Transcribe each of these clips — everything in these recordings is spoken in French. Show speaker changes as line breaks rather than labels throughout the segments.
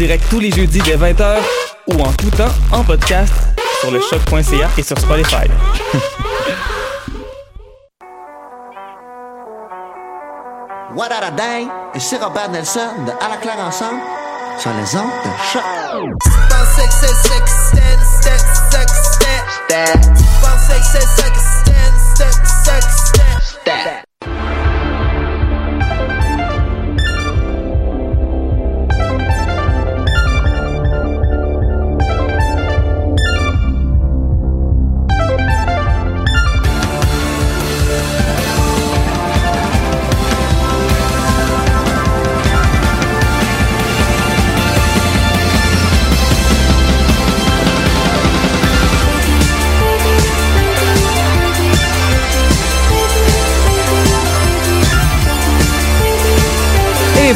Direct tous les jeudis dès 20h ou en tout temps en podcast sur le choc.ca et sur Spotify.
What a day? Ici Robert Nelson de À la claire ensemble sur les ondes de choc.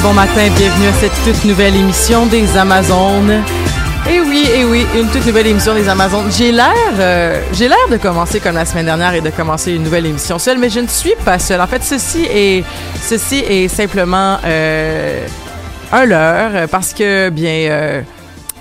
Bon matin, bienvenue à cette toute nouvelle émission des Amazones. Et oui, et oui, une toute nouvelle émission des Amazones. J'ai l'air, euh, j'ai l'air de commencer comme la semaine dernière et de commencer une nouvelle émission seule, mais je ne suis pas seule. En fait, ceci est, ceci est simplement euh, un leurre parce que bien. Euh,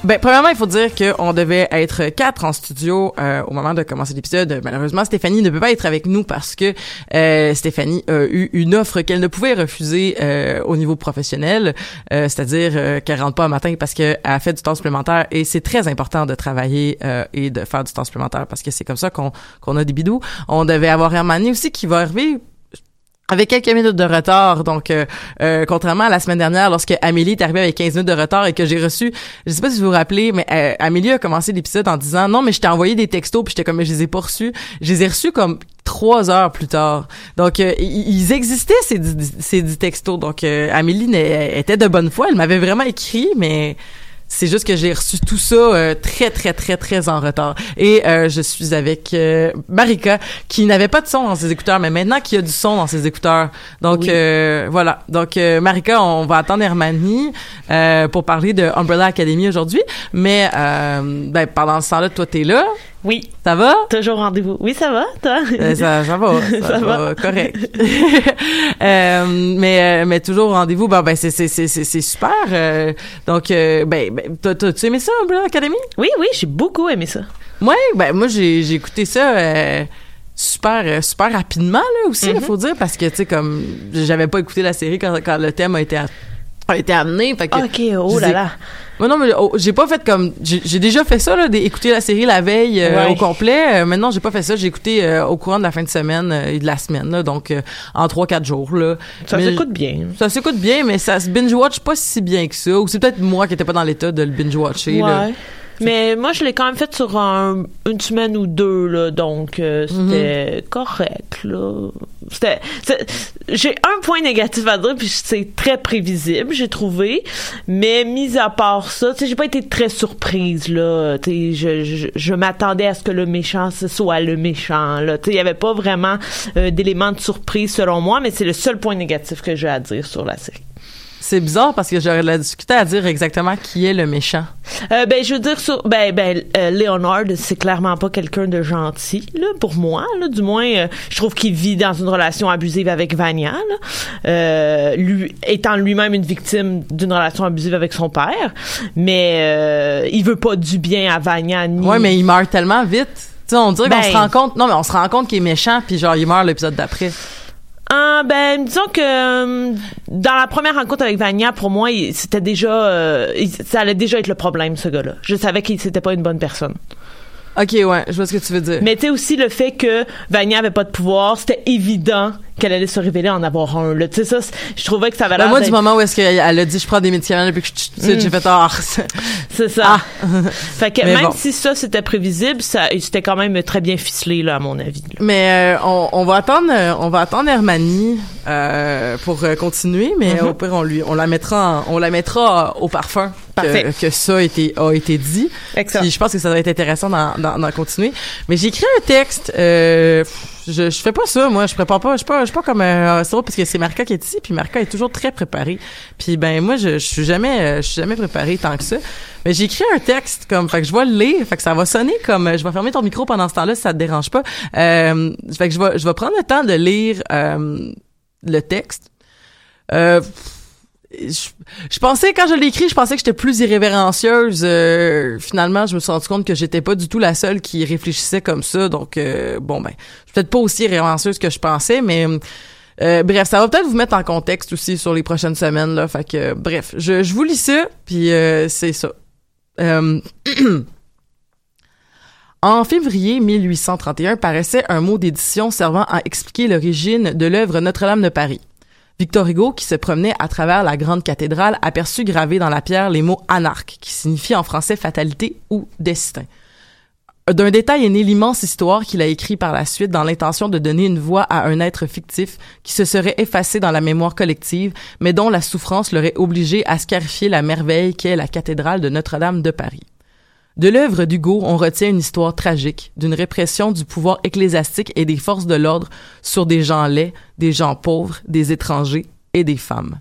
ben, premièrement, il faut dire qu'on devait être quatre en studio euh, au moment de commencer l'épisode. Malheureusement, Stéphanie ne peut pas être avec nous parce que euh, Stéphanie a eu une offre qu'elle ne pouvait refuser euh, au niveau professionnel, euh, c'est-à-dire euh, qu'elle rentre pas un matin parce qu'elle a fait du temps supplémentaire et c'est très important de travailler euh, et de faire du temps supplémentaire parce que c'est comme ça qu'on a des bidous. On devait avoir Hermanie aussi qui va arriver avec quelques minutes de retard. Donc, euh, euh, contrairement à la semaine dernière, lorsque Amélie est arrivée avec 15 minutes de retard et que j'ai reçu, je sais pas si vous vous rappelez, mais euh, Amélie a commencé l'épisode en disant non, mais je t'ai envoyé des textos, puis j'étais comme mais je les ai pas reçus. Je les ai reçus comme trois heures plus tard. Donc, euh, ils existaient ces, ces textos. Donc, euh, Amélie était de bonne foi. Elle m'avait vraiment écrit, mais c'est juste que j'ai reçu tout ça euh, très, très, très, très en retard. Et euh, je suis avec euh, Marika, qui n'avait pas de son dans ses écouteurs, mais maintenant qui a du son dans ses écouteurs. Donc, euh, voilà. Donc, euh, Marika, on va attendre Hermanie euh, pour parler de Umbrella Academy aujourd'hui. Mais euh, ben, pendant ce temps-là, toi, t'es là.
Oui,
Ça va?
toujours rendez-vous. Oui, ça va, toi?
Euh, ça, ça va, ça,
Ça
va,
va.
correct. Euh, mais euh, mais toujours au rendez-vous, ben, ben c'est c'est c'est c'est super. euh, donc ben, ben t'as tu aimé ça Umbrella Academy
Oui, oui, j'ai beaucoup aimé ça.
Ouais, ben moi j'ai j'ai écouté ça. super super rapidement là aussi il
Mhm.
faut dire parce que tu sais comme j'avais pas écouté la série quand, quand le thème a été a, a été amené fait que
Ok, oh là là.
Moi non mais oh, j'ai pas fait comme j'ai déjà fait ça là d'écouter la série la veille euh,
Ouais.
au complet Euh, maintenant j'ai pas fait ça j'ai écouté euh, au courant de la fin de semaine euh, et de la semaine là, donc euh, en trois quatre jours là
Ça
Mais-
s'écoute bien.
ça s'écoute bien mais ça se binge watch pas si bien que ça ou c'est peut-être moi qui étais pas dans l'état de le binge watcher là.
Ouais. Mais moi, je l'ai quand même fait sur un- une semaine ou deux, là, donc euh, c'était correct, là. c'était, j'ai un point négatif à dire, puis c'est très prévisible, j'ai trouvé. Mais mis à part ça, tu sais, j'ai pas été très surprise là. Je, je, je m'attendais à ce que le méchant ce soit le méchant il y avait pas vraiment euh, d'éléments de surprise selon moi, mais c'est le seul point négatif que j'ai à dire sur la série.
C'est bizarre parce que j'aurais de la difficulté à dire exactement qui est le méchant.
Euh, ben, je veux dire sur, ben, ben, euh, Leonard, c'est clairement pas quelqu'un de gentil, là, pour moi, là, du moins, euh, je trouve qu'il vit dans une relation abusive avec Vania, là, lui, étant lui-même une victime d'une relation abusive avec son père, mais il veut pas du bien à Vania ni.
Ouais, mais il meurt tellement vite. On dirait qu'on
Ben-
se rend compte. Non, mais on se rend compte qu'il est méchant, puis genre, il meurt l'épisode d'après.
Ah, ben, disons que euh, dans la première rencontre avec Vania, pour moi, c'était déjà, euh, il- ça allait déjà être le problème, ce gars-là. Je savais qu'il c'était pas une bonne personne.
Ok, ouais, je vois ce que tu veux dire.
Mais tu sais aussi le fait que Vania avait pas de pouvoir, c'était évident qu'elle allait se révéler en avoir un. Là, tu sais ça, je trouvais que ça avait
Ben, moi, du moment où est-ce qu'elle a dit je prends des médicaments depuis que je
Mm.
j'ai fait ah,
C'est ça. fait que
Mais
même
bon.
si ça c'était prévisible, ça c'était quand même très bien ficelé là à mon avis. là.
Mais euh, on, on va attendre, euh, on va attendre Hermanie euh, pour euh, continuer, mais
Mhm.
au pire on lui, on la mettra, en- on la mettra au parfum
Parfait.
que, que ça a été a été dit.
Excellent.
Puis je pense que ça va être intéressant d'en, d'en, d'en continuer. Mais j'ai écrit un texte. Euh, je, je fais pas ça, moi. Je prépare pas. Je suis pas, je suis pas comme euh, c'est drôle parce que c'est Marca qui est ici, puis Marca est toujours très préparée. Puis ben moi, je, je suis jamais, euh, je suis jamais préparée tant que ça. Mais j'ai écrit un texte comme, fait que je vais le lire, fait que ça va sonner comme. euh, Je vais fermer ton micro pendant ce temps-là si ça te dérange pas. Euh, fait que je vais, je vais prendre le temps de lire euh, le texte. Euh, je, pensais quand je l'ai écrit, je pensais que j'étais plus irrévérencieuse. Euh, finalement, je me suis rendu compte que j'étais pas du tout la seule qui réfléchissait comme ça. Donc euh, bon ben, je suis peut-être pas aussi irrévérencieuse que je pensais, mais euh, bref, ça va peut-être vous mettre en contexte aussi sur les prochaines semaines là. Fait que bref, je, je vous lis ça, puis euh, c'est ça. Euh, En février 1831 paraissait un mot d'édition servant à expliquer l'origine de l'œuvre Notre-Dame de Paris. Victor Hugo, qui se promenait à travers la grande cathédrale, aperçut gravés dans la pierre les mots anarque, qui signifient en français fatalité ou destin. D'un détail est née l'immense histoire qu'il a écrit par la suite dans l'intention de donner une voix à un être fictif qui se serait effacé dans la mémoire collective, mais dont la souffrance l'aurait obligé à scarifier la merveille qu'est la cathédrale de Notre-Dame de Paris. De l'œuvre d'Hugo, on retient une histoire tragique d'une répression du pouvoir ecclésiastique et des forces de l'ordre sur des gens laids, des gens pauvres, des étrangers et des femmes.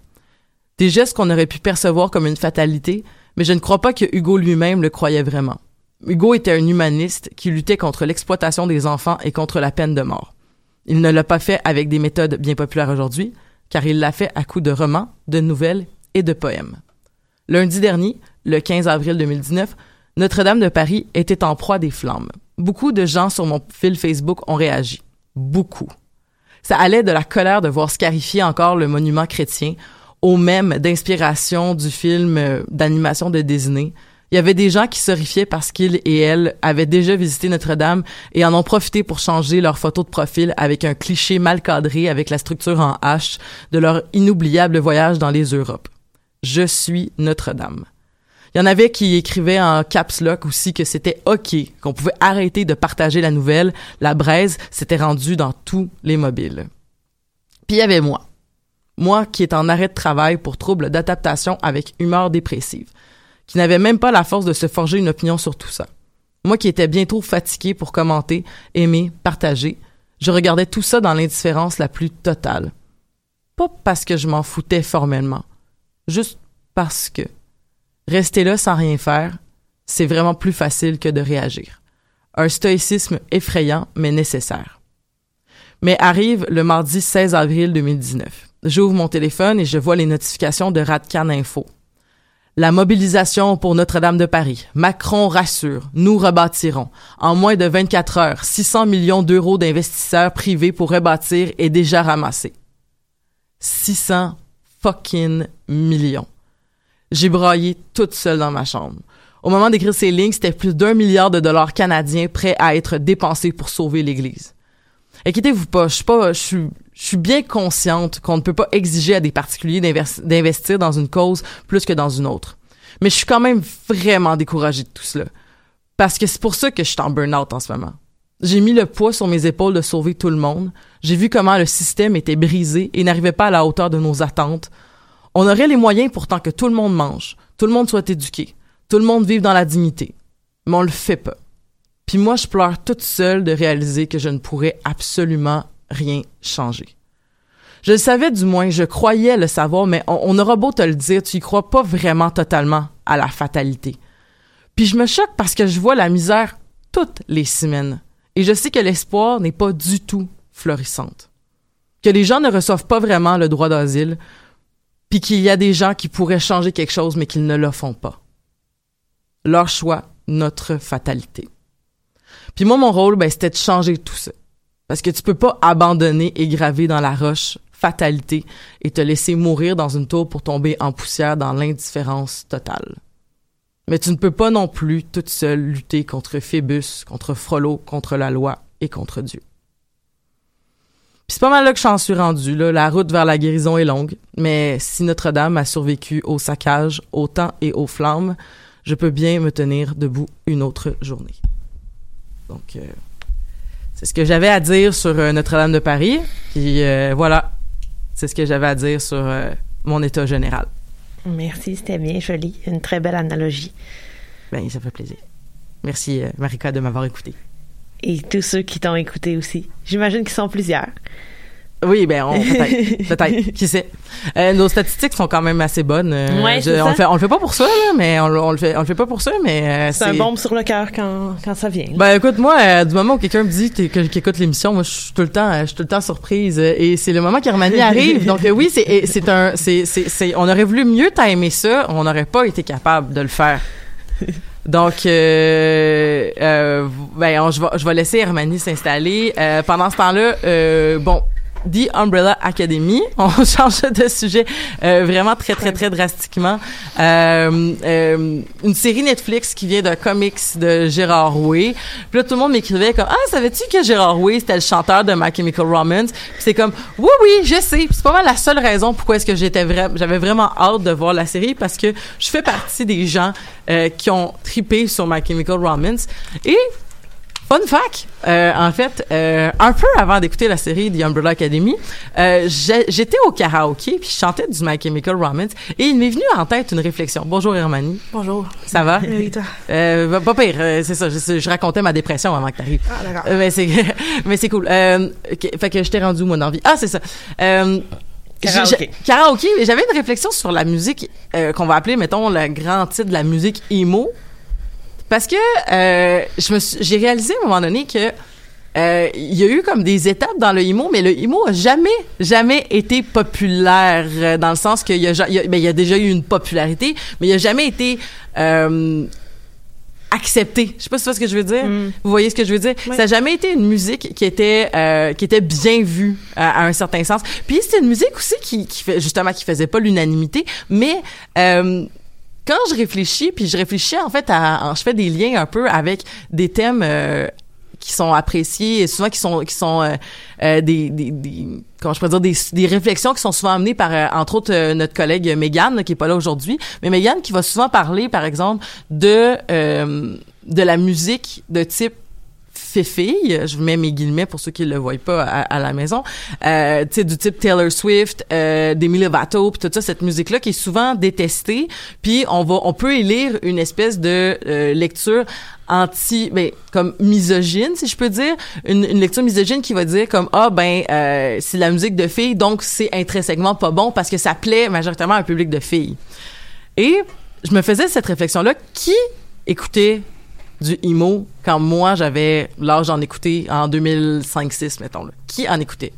Des gestes qu'on aurait pu percevoir comme une fatalité, mais je ne crois pas que Hugo lui-même le croyait vraiment. Hugo était un humaniste qui luttait contre l'exploitation des enfants et contre la peine de mort. Il ne l'a pas fait avec des méthodes bien populaires aujourd'hui, car il l'a fait à coups de romans, de nouvelles et de poèmes. Lundi dernier, le 15 avril 2019, notre-Dame de Paris était en proie des flammes. Beaucoup de gens sur mon fil Facebook ont réagi. Beaucoup. Ça allait de la colère de voir scarifier encore le monument chrétien au même d'inspiration du film euh, d'animation de Disney. Il y avait des gens qui s'horrifiaient parce qu'ils et elles avaient déjà visité Notre-Dame et en ont profité pour changer leur photo de profil avec un cliché mal cadré avec la structure en H de leur inoubliable voyage dans les Europes. Je suis Notre-Dame. Il y en avait qui écrivaient en caps lock aussi que c'était OK, qu'on pouvait arrêter de partager la nouvelle. La braise s'était rendue dans tous les mobiles. Puis il y avait moi. Moi qui est en arrêt de travail pour troubles d'adaptation avec humeur dépressive, qui n'avait même pas la force de se forger une opinion sur tout ça. Moi qui étais bien trop fatigué pour commenter, aimer, partager, je regardais tout ça dans l'indifférence la plus totale. Pas parce que je m'en foutais formellement, juste parce que Rester là sans rien faire, c'est vraiment plus facile que de réagir. Un stoïcisme effrayant, mais nécessaire. Mais arrive le mardi 16 avril 2019. J'ouvre mon téléphone et je vois les notifications de Radcan Info. La mobilisation pour Notre-Dame de Paris. Macron rassure, nous rebâtirons. En moins de 24 heures, 600 millions d'euros d'investisseurs privés pour rebâtir est déjà ramassé. 600 fucking millions. J'ai braillé toute seule dans ma chambre. Au moment d'écrire ces lignes, c'était plus d'un milliard de dollars canadiens prêts à être dépensés pour sauver l'Église. Inquiétez-vous pas, je suis pas, je suis, je suis bien consciente qu'on ne peut pas exiger à des particuliers d'investir dans une cause plus que dans une autre. Mais je suis quand même vraiment découragée de tout cela. Parce que c'est pour ça que je suis en burn-out en ce moment. J'ai mis le poids sur mes épaules de sauver tout le monde. J'ai vu comment le système était brisé et n'arrivait pas à la hauteur de nos attentes. On aurait les moyens pourtant que tout le monde mange, tout le monde soit éduqué, tout le monde vive dans la dignité. Mais on le fait pas. Puis moi, je pleure toute seule de réaliser que je ne pourrais absolument rien changer. Je le savais du moins, je croyais le savoir, mais on, aura beau te le dire, tu y crois pas vraiment totalement à la fatalité. Puis je me choque parce que je vois la misère toutes les semaines. Et je sais que l'espoir n'est pas du tout florissante. Que les gens ne reçoivent pas vraiment le droit d'asile, puis qu'il y a des gens qui pourraient changer quelque chose mais qu'ils ne le font pas. Leur choix, notre fatalité. Puis moi, mon rôle, ben, c'était de changer tout ça. Parce que tu peux pas abandonner et graver dans la roche fatalité et te laisser mourir dans une tour pour tomber en poussière dans l'indifférence totale. Mais tu ne peux pas non plus toute seule lutter contre Phébus, contre Frollo, contre la loi et contre Dieu. Puis c'est pas mal là que j'en suis rendu. Là. La route vers la guérison est longue, mais si Notre-Dame a survécu au saccage, au temps et aux flammes, je peux bien me tenir debout une autre journée. Donc, euh, c'est ce que j'avais à dire sur euh, Notre-Dame de Paris. Puis euh, voilà, c'est ce que j'avais à dire sur mon état général.
Merci, c'était bien joli. Une très belle analogie.
Ben, ça fait plaisir. Merci, Marika, de m'avoir écouté.
Et tous ceux qui t'ont écouté aussi. J'imagine qu'ils sont plusieurs.
Oui, ben, on, peut-être, peut-être, qui sait? Euh, nos statistiques sont quand même assez bonnes. Euh,
Ouais,
je- on le fait, on le fait pas pour ça, là, mais on, le- on le fait, on le fait pas pour ça, mais euh,
C'est un bombe sur le cœur quand, quand ça vient.
Ben écoute moi euh, du moment où quelqu'un me dit que, qu'il écoute l'émission moi je suis tout le temps je suis tout le temps surprise et c'est le moment qu'Hermanie arrive donc oui c'est c'est un c'est c'est c'est on aurait voulu mieux timer ça on n'aurait pas été capable de le faire donc euh, euh, ben je vais je vais laisser Hermanie s'installer. Euh, pendant ce temps-là euh, bon The Umbrella Academy. On change de sujet euh, vraiment très, très, très drastiquement. Euh, euh, une série Netflix qui vient d'un comics de Gérard Way. Puis là, tout le monde m'écrivait comme « Ah, savais-tu que Gérard Way, c'était le chanteur de My Chemical Romance? » c'est comme « Oui, oui, je sais. » c'est pas mal la seule raison pourquoi est-ce que j'étais vraiment... J'avais vraiment hâte de voir la série parce que je fais partie des gens euh, qui ont tripé sur My Chemical Romance. Et Fun fact, euh, en fait, euh, un peu avant d'écouter la série The Umbrella Academy, euh, j'étais au karaoké puis je chantais du My Chemical Romance et il m'est venu en tête une réflexion. Bonjour Hermanie,
Bonjour.
ça va?
Oui, toi.
Euh, pas pire, c'est ça. Je, je racontais ma dépression avant que t'arrives.
Ah, d'accord.
Mais c'est, mais c'est cool. Euh, fait que je t'ai rendu mon envie. Ah, c'est ça. Euh,
Karaoké.
Karaoké. J'avais une réflexion sur la musique euh, qu'on va appeler, mettons, le grand titre de la musique emo. Parce que euh, je me j'ai réalisé à un moment donné que euh, il y a eu comme des étapes dans le emo, mais le emo a jamais, jamais été populaire euh, dans le sens qu'il y a, il y a, ben, il y a déjà eu une popularité, mais il a jamais été euh, accepté. Je sais pas si tu vois ce que je veux dire. Vous voyez ce que je veux dire?
Oui.
Ça n'a jamais été une musique qui était euh, qui était bien vue à, à un certain sens. Puis c'était une musique aussi qui, qui fait justement qui faisait pas l'unanimité, mais euh, quand je réfléchis, puis je réfléchis en fait à, je fais des liens un peu avec des thèmes euh, qui sont appréciés, et souvent qui sont qui sont euh, euh, des, des, des comment je pourrais dire des, des réflexions qui sont souvent amenées par euh, entre autres euh, notre collègue Megan qui est pas là aujourd'hui, mais Megan qui va souvent parler par exemple de euh, de la musique de type fille, je mets mes guillemets pour ceux qui le voient pas à, la maison, euh, tu sais du type Taylor Swift, euh, Demi Lovato, puis tout ça, cette musique là qui est souvent détestée, puis on va, on peut y lire une espèce de euh, lecture anti, ben comme misogyne si je peux dire, une, une lecture misogyne qui va dire comme ah ben euh, c'est la musique de filles donc c'est intrinsèquement pas bon parce que ça plaît majoritairement à un public de filles. Et je me faisais cette réflexion là, qui écoutait du emo quand moi j'avais l'âge d'en écouter en 2005-6 mettons là. Qui en écoutait?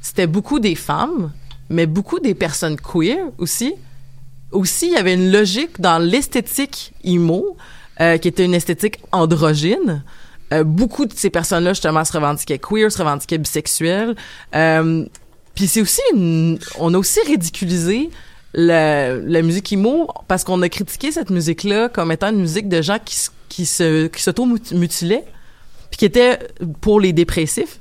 C'était beaucoup des femmes, mais beaucoup des personnes queer aussi. Aussi, il y avait une logique dans l'esthétique emo euh, qui était une esthétique androgyne. Euh, beaucoup de ces personnes-là justement se revendiquaient queer, se revendiquaient bisexuelles. Euh, puis c'est aussi une, on a aussi ridiculisé la, musique emo parce qu'on a critiqué cette musique-là comme étant une musique de gens qui, qui se qui s'auto-mutilaient puis qui était pour les dépressifs.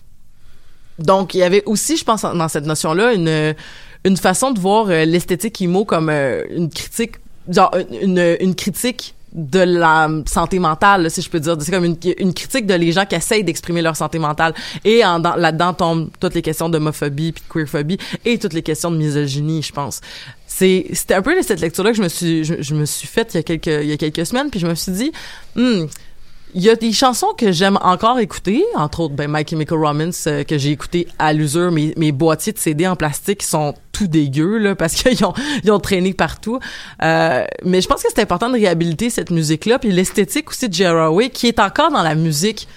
Donc, il y avait aussi, je pense, dans cette notion-là, une, une façon de voir euh, l'esthétique emo comme euh, une critique, genre une, une critique de la santé mentale, si je peux dire. C'est comme une, critique de les gens qui essayent d'exprimer leur santé mentale. Et dans- là-dedans tombent toutes les questions d'homophobie puis de queerphobie et toutes les questions de misogynie, je pense. C'est, c'était un peu cette lecture-là que je me suis, je, je me suis faite il y a quelques, il y a quelques semaines, puis je me suis dit, hmm, il y a des chansons que j'aime encore écouter, entre autres, ben, My Chemical Romance, euh, que j'ai écouté à l'usure, mes, mes boîtiers de CD en plastique sont tout dégueux, là, parce qu'ils ont, ils ont traîné partout. Euh, mais je pense que c'est important de réhabiliter cette musique-là, puis l'esthétique aussi de Way, qui est encore dans la musique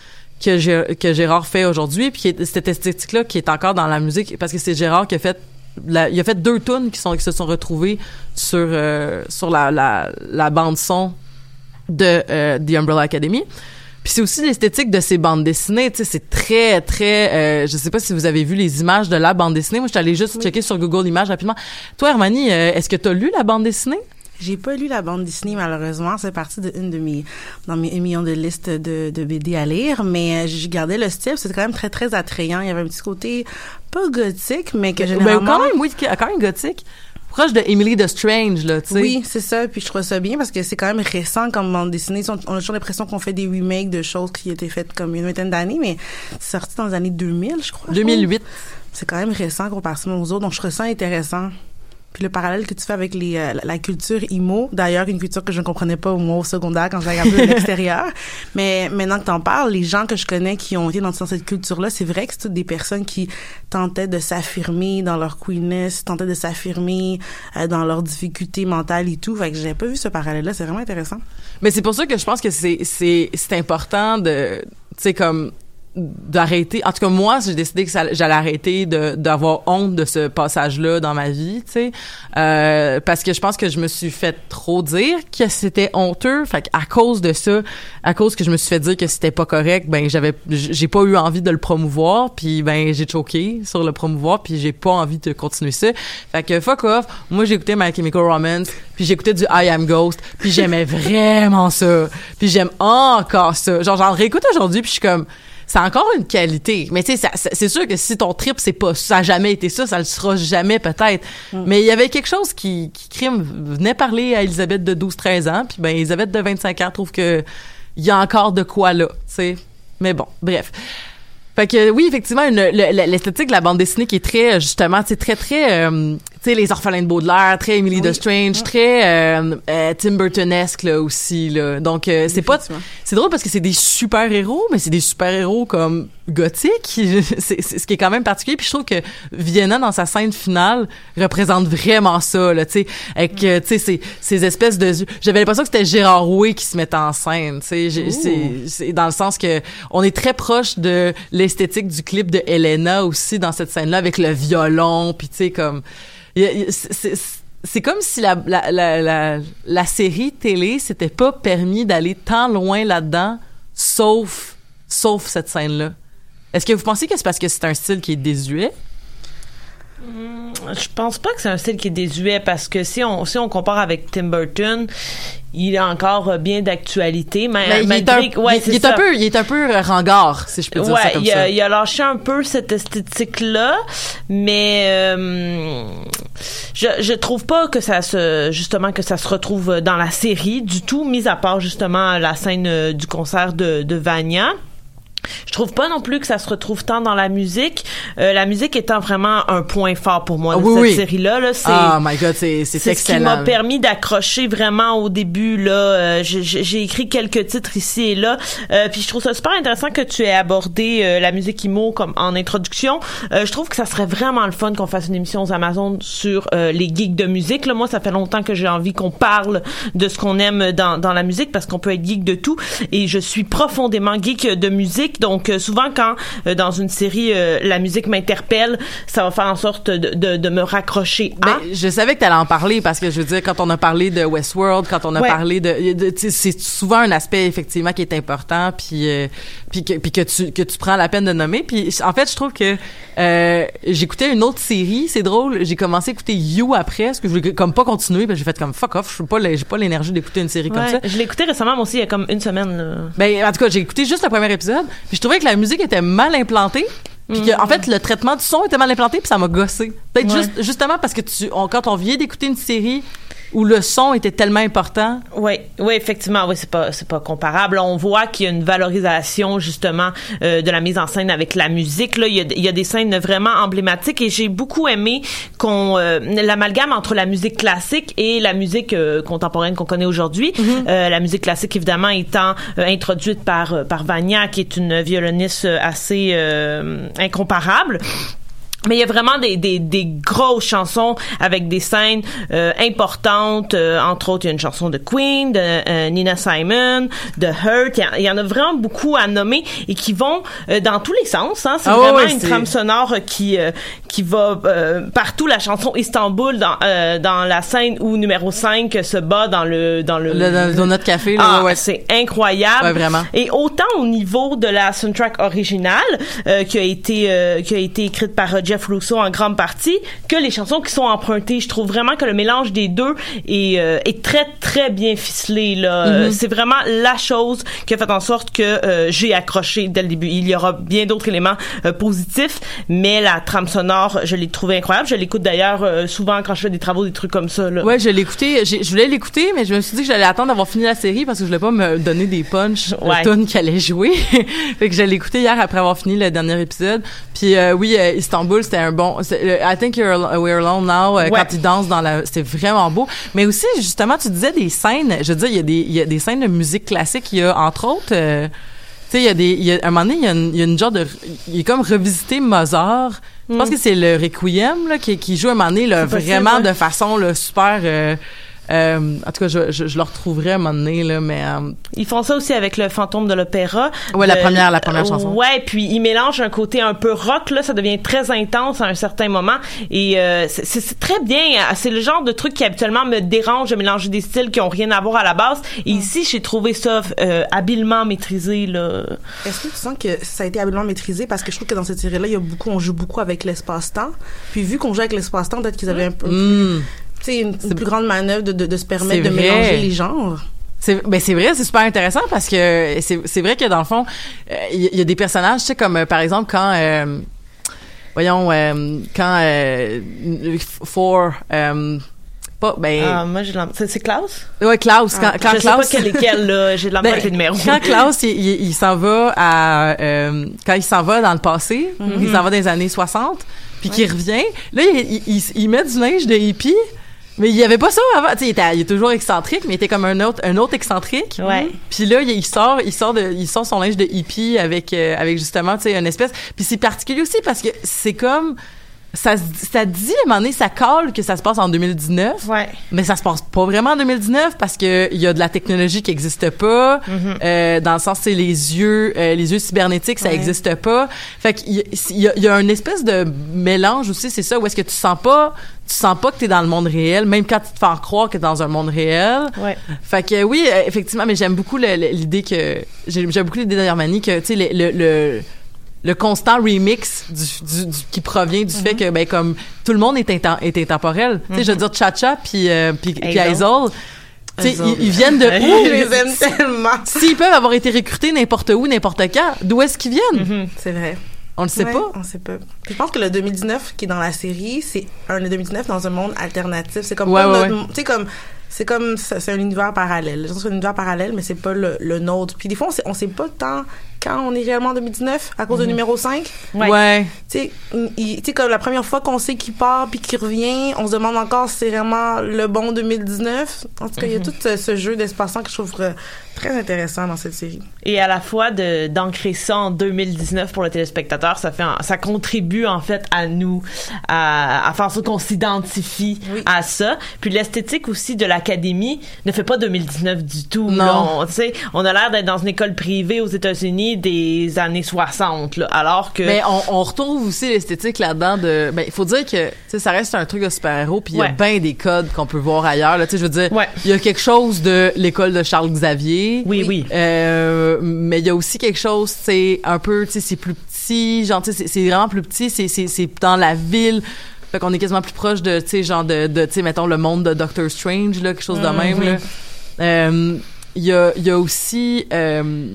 que, que Gérard fait aujourd'hui, puis cette esthétique-là qui est encore dans la musique, parce que c'est Gérard qui a fait il a fait deux tunes qui sont qui se sont retrouvées sur euh, sur la, la, la bande son de euh, The Umbrella Academy. Puis c'est aussi l'esthétique de ces bandes dessinées, tu sais, c'est très très euh, je sais pas si vous avez vu les images de la bande dessinée. Moi, je suis allée juste checker sur Google Images rapidement. Toi, Hermanie, euh, est-ce que tu as lu la bande dessinée?
J'ai pas lu la bande Disney malheureusement, c'est parti de une de mes dans mes un million de listes de, de BD à lire, mais euh, j'ai gardé le style, c'était quand même très très attrayant, il y avait un petit côté pas gothique mais que
Ben
généralement
quand même, oui, quand même gothique. Proche de Emily the Strange là, tu sais.
Oui, c'est ça. Puis je trouve ça bien parce que c'est quand même récent comme bande dessinée. On on a toujours l'impression qu'on fait des remakes de choses qui étaient faites comme une vingtaine d'années, mais c'est sorti dans les années 2000, je crois.
2008.
C'est quand même récent comparativement aux autres, donc je trouve ça intéressant. Puis le parallèle que tu fais avec les, euh, la- culture IMO, d'ailleurs une culture que je ne comprenais pas au moins au secondaire quand je la regardais de l'extérieur, mais maintenant que t'en parles, les gens que je connais qui ont été dans, dans cette culture-là, c'est vrai que c'est toutes des personnes qui tentaient de s'affirmer dans leur queerness, tentaient de s'affirmer euh, dans leurs difficultés mentales et tout. Fait que j'avais pas vu ce parallèle-là, c'est vraiment intéressant.
Mais c'est pour ça que je pense que c'est c'est c'est important de tu sais comme d'arrêter. En tout cas moi j'ai décidé que j'allais arrêter d'avoir honte de ce passage là dans ma vie tu sais. Euh, parce que je pense que je me suis fait trop dire que c'était honteux. Fait à cause de ça à cause que je me suis fait dire que c'était pas correct ben j'avais j'ai pas eu envie de le promouvoir. Puis ben j'ai choqué sur le promouvoir puis j'ai pas envie de continuer ça. Fait que fuck off. Moi j'écoutais My Chemical Romance puis j'écoutais du I Am Ghost puis j'aimais vraiment ça. Puis j'aime encore ça. Genre j'en réécoute aujourd'hui puis je suis comme c'est encore une qualité. Mais tu sais, c'est sûr que si ton trip, c'est pas, ça a jamais été ça, ça le sera jamais peut-être. Mais il y avait quelque chose qui, qui crime, venait parler à Elisabeth de 12-13 ans, puis ben, Elisabeth de 25 ans trouve que il y a encore de quoi là, tu sais. Mais bon, bref. Fait que oui, effectivement, l'esthétique de la bande dessinée qui est très, justement, c'est très, très, euh, sais, les orphelins de Baudelaire, très Emily the Strange, très euh, euh, Tim Burtonesque, là, aussi, là. Donc, euh, c'est pas... C'est drôle parce que c'est des super-héros, mais c'est des super-héros comme gothiques. c'est ce qui est quand même particulier. Puis je trouve que Vienna, dans sa scène finale, représente vraiment ça, là, tu sais. Avec, euh, tu sais, ces, ces espèces de... J'avais l'impression que c'était Gérard Rouet qui se mettait en scène, tu sais. C'est c'est dans le sens que on est très proche de l'esthétique du clip de Helena aussi dans cette scène-là, avec le violon, puis tu sais, comme... c'est- comme si la série télé s'était pas permis d'aller tant loin là-dedans, sauf, sauf cette scène-là. Est-ce que vous pensez que c'est parce que c'est un style qui est désuet?
Je pense pas que c'est un style qui est désuet parce que si on si on compare avec Tim Burton, il est encore euh, bien d'actualité, mais,
Mais il, est un,
que- ouais,
il-
c'est
il est
ça.
un peu, il est un peu euh, rangard, si je peux dire ça comme
il a,
ça.
il a lâché un peu cette esthétique-là, mais euh, je, je trouve pas que ça se justement que ça se retrouve dans la série du tout, mis à part justement la scène du concert de, de Vania. Je trouve pas non plus que ça se retrouve tant dans la musique. Euh, la musique étant vraiment un point fort pour moi
Ah
de
oui,
cette
oui.
série-là. Là, c'est
Oh my god, c'est c'est
c'est ce qui m'a permis d'accrocher vraiment au début là. Euh, j'ai- écrit quelques titres ici et là. Euh, puis je trouve ça super intéressant que tu aies abordé euh, la musique emo comme en introduction. Euh, je trouve que ça serait vraiment le fun qu'on fasse une émission aux Amazon sur euh, les geeks de musique. Là, moi, ça fait longtemps que j'ai envie qu'on parle de ce qu'on aime dans, dans la musique parce qu'on peut être geek de tout. Et je suis profondément geek de musique. Donc euh, souvent quand euh, dans une série euh, la musique m'interpelle, ça va faire en sorte de, de, de me raccrocher à.
Ben, je savais que t'allais en parler parce que je veux dire quand on a parlé de Westworld, quand on a
Ouais.
parlé de, tu c'est souvent un aspect effectivement qui est important puis euh, puis que puis que tu que tu prends la peine de nommer puis en fait je trouve que euh, j'écoutais une autre série, c'est drôle, j'ai commencé à écouter You après parce que je voulais comme pas continuer que j'ai fait comme fuck off, je suis pas j'ai pas l'énergie d'écouter une série comme ça.
Je l'ai écouté récemment, moi aussi, il y a comme une semaine. là.
Ben, en tout cas, j'ai écouté juste le premier épisode, puis je trouvais que la musique était mal implantée. Puis que, en fait, le traitement du son était mal implanté, puis ça m'a gossé. Peut-être
Ouais.
juste, justement parce que tu, on- quand on vient d'écouter une série où le son était tellement important?
Oui, oui, effectivement, oui, c'est pas, c'est pas comparable. On voit qu'il y a une valorisation justement euh, de la mise en scène avec la musique. Là, il y a, il y a des scènes vraiment emblématiques et j'ai beaucoup aimé qu'on euh, l'amalgame entre la musique classique et la musique euh, contemporaine qu'on connaît aujourd'hui. Euh, la musique classique évidemment étant euh, introduite par euh, par Vania, qui est une violoniste assez euh, incomparable. Mais il y a vraiment des, des, des grosses chansons avec des scènes euh, importantes. Euh, entre autres, il y a une chanson de Queen, de euh, Nina Simon, de Hurt. Il y, en a vraiment beaucoup à nommer et qui vont euh, dans tous les sens. Hein. C'est
Ah
vraiment
ouais,
une trame sonore qui euh, qui va euh, partout. La chanson Istanbul dans euh, dans la scène où numéro 5 se bat dans le dans le,
Le, dans, dans notre café, là,
ah,
ouais,
c'est incroyable.
Ouais, vraiment.
Et autant au niveau de la soundtrack originale euh, qui a été euh, qui a été écrite par euh, Jeff en grande partie que les chansons qui sont empruntées. Je trouve vraiment que le mélange des deux est euh, est très très bien ficelé là. Euh, C'est vraiment la chose qui a fait en sorte que euh, j'ai accroché dès le début. Il y aura bien d'autres éléments euh, positifs, mais la trame sonore, je l'ai trouvée incroyable. Je l'écoute d'ailleurs souvent quand je fais des travaux, des trucs comme ça là.
Ouais, je l'ai écouté. Je voulais l'écouter, mais je me suis dit que j'allais attendre d'avoir fini la série parce que je voulais pas me donner des punchs
Ouais.
de tunes qui allaient jouer. fait que je l'ai écouté hier après avoir fini le dernier épisode. Puis oui, euh, C'était un bon. I think you're al- we're alone now. euh,
Ouais.
Quand ils dansent dans la, c'était vraiment beau. Mais aussi, justement, tu disais des scènes. Je veux dire, il y a des, il y a des scènes de musique classique. Il y a entre autres. euh, tu sais, il y a des, il y a, à un moment donné, il y a une, il y a une genre de, il est comme revisité Mozart. Je pense que c'est le Requiem, là, qui, qui joue à un moment donné, là,
Mm. C'est possible,
vraiment
ouais.
de façon, là, super, euh, euh, en tout cas, je, je, je le retrouverai à un moment donné, là, mais, euh,
Ils font ça aussi avec le fantôme de l'opéra.
Ouais, la première- la première chanson.
Ouais, puis ils mélangent un côté un peu rock là, ça devient très intense à un certain moment et euh, c'est- très bien. C'est le genre de truc qui habituellement me dérange de mélanger des styles qui ont rien à voir à la base. Et ici, j'ai trouvé ça euh, habilement maîtrisé là.
Est-ce que tu sens que ça a été habilement maîtrisé? Parce que je trouve que dans cette série-là, il y a beaucoup, on joue beaucoup avec l'espace-temps. Puis vu qu'on joue avec l'espace-temps, peut-être qu'ils avaient un peu,
hmm.
Tu sais, une, une plus grande manœuvre de, de, de se permettre de
vrai.
mélanger les genres.
C'est ben c'est vrai, c'est super intéressant parce que c'est c'est vrai que dans le fond, euh, il y, il y a des personnages, tu sais comme euh, par exemple quand euh, voyons euh, quand euh, for euh, pas ben
Ah, moi, j'ai c'est c'est Klaus?
ouais Klaus quand, quand
je
Klaus
sais pas quel est quel là. J'ai de la
Ben,
avec les numéros.
quand Klaus il, il- il s'en va à euh, quand il s'en va dans le passé, il s'en va dans les années 60, puis qu'il revient, là il, il, il- il met du linge de hippie. Mais il y avait pas ça avant, tu sais, il, était- il est toujours excentrique, mais il était comme un autre, un autre excentrique.
Ouais.
Puis là, il, il sort, il sort de, il sort son linge de hippie avec, euh, avec justement, tu sais, une espèce. Puis c'est particulier aussi parce que c'est comme, ça, se- ça dit à un moment donné, ça colle que ça se passe en 2019.
Ouais.
Mais ça se passe pas vraiment en 2019 parce que il y a de la technologie qui existe pas.
Mm-hmm.
Euh, dans le sens, c'est les yeux, euh, les yeux cybernétiques, ça
Ouais.
existe pas. Fait qu'il y, a- il y a, il y a une espèce de mélange aussi, c'est ça, où est-ce que tu sens pas, tu sens pas que t'es dans le monde réel, même quand tu te fais en croire que t'es dans un monde réel.
Ouais.
Fait que oui, euh, effectivement, mais j'aime beaucoup l'idée que j'aime beaucoup l'idée d'Hermanie que tu sais le, le, le le constant remix du, du, du- qui provient du fait que ben comme tout le monde est, inten- est intemporel. Tu sais, je veux dire Cha-Cha puis euh, puis tu ils, ils viennent de où?
Je les aime tellement.
S'ils peuvent avoir été recrutés n'importe où, n'importe quand, d'où est-ce qu'ils viennent?
C'est vrai.
On le sait
Ouais,
pas?
On sait pas. Puis je pense que le 2019 qui est dans la série, c'est un le 2019 dans un monde alternatif. C'est comme
Ouais, ouais,
notre- tu sais comme c'est comme c'est un univers parallèle. C'est un univers parallèle, mais c'est pas le, le nôtre. Puis des fois on sait, on sait pas tant quand on est réellement en 2019 à cause du numéro 5.
Ouais.
Ouais.
Tu sais, il- tu sais comme la première fois qu'on sait qu'il part puis qu'il revient, on se demande encore si c'est vraiment le bon 2019. En tout cas, il y a tout ce, ce jeu d'espace-temps que je trouve euh, très intéressant dans cette série.
Et à la fois de d'ancrer ça en 2019 pour le téléspectateur, ça fait un- ça contribue en fait à nous à, à faire en sorte qu'on s'identifie
Oui.
à ça. Puis l'esthétique aussi de l'académie ne fait pas 2019 du tout.
Non.
là. On, tu sais, on a l'air d'être dans une école privée aux États-Unis des années 60 là, alors que
Mais on, on retrouve aussi l'esthétique là-dedans de. Ben, il faut dire que tu sais, ça reste un truc de super-héros, puis il y a bien des codes qu'on peut voir ailleurs. Là, tu sais, je veux dire,
Ouais.
il y a quelque chose de l'école de Charles Xavier.
oui oui.
Euh, mais il y a aussi quelque chose, c'est un peu, tu sais, c'est plus petit, genre, tu sais, c'est- vraiment plus petit, c'est dans la ville. Fait qu'on est quasiment plus proche de, tu sais, genre de, de tu sais, mettons le monde de Doctor Strange, là, quelque chose de même.
oui.
là. Euh, Il y a, y a aussi, euh,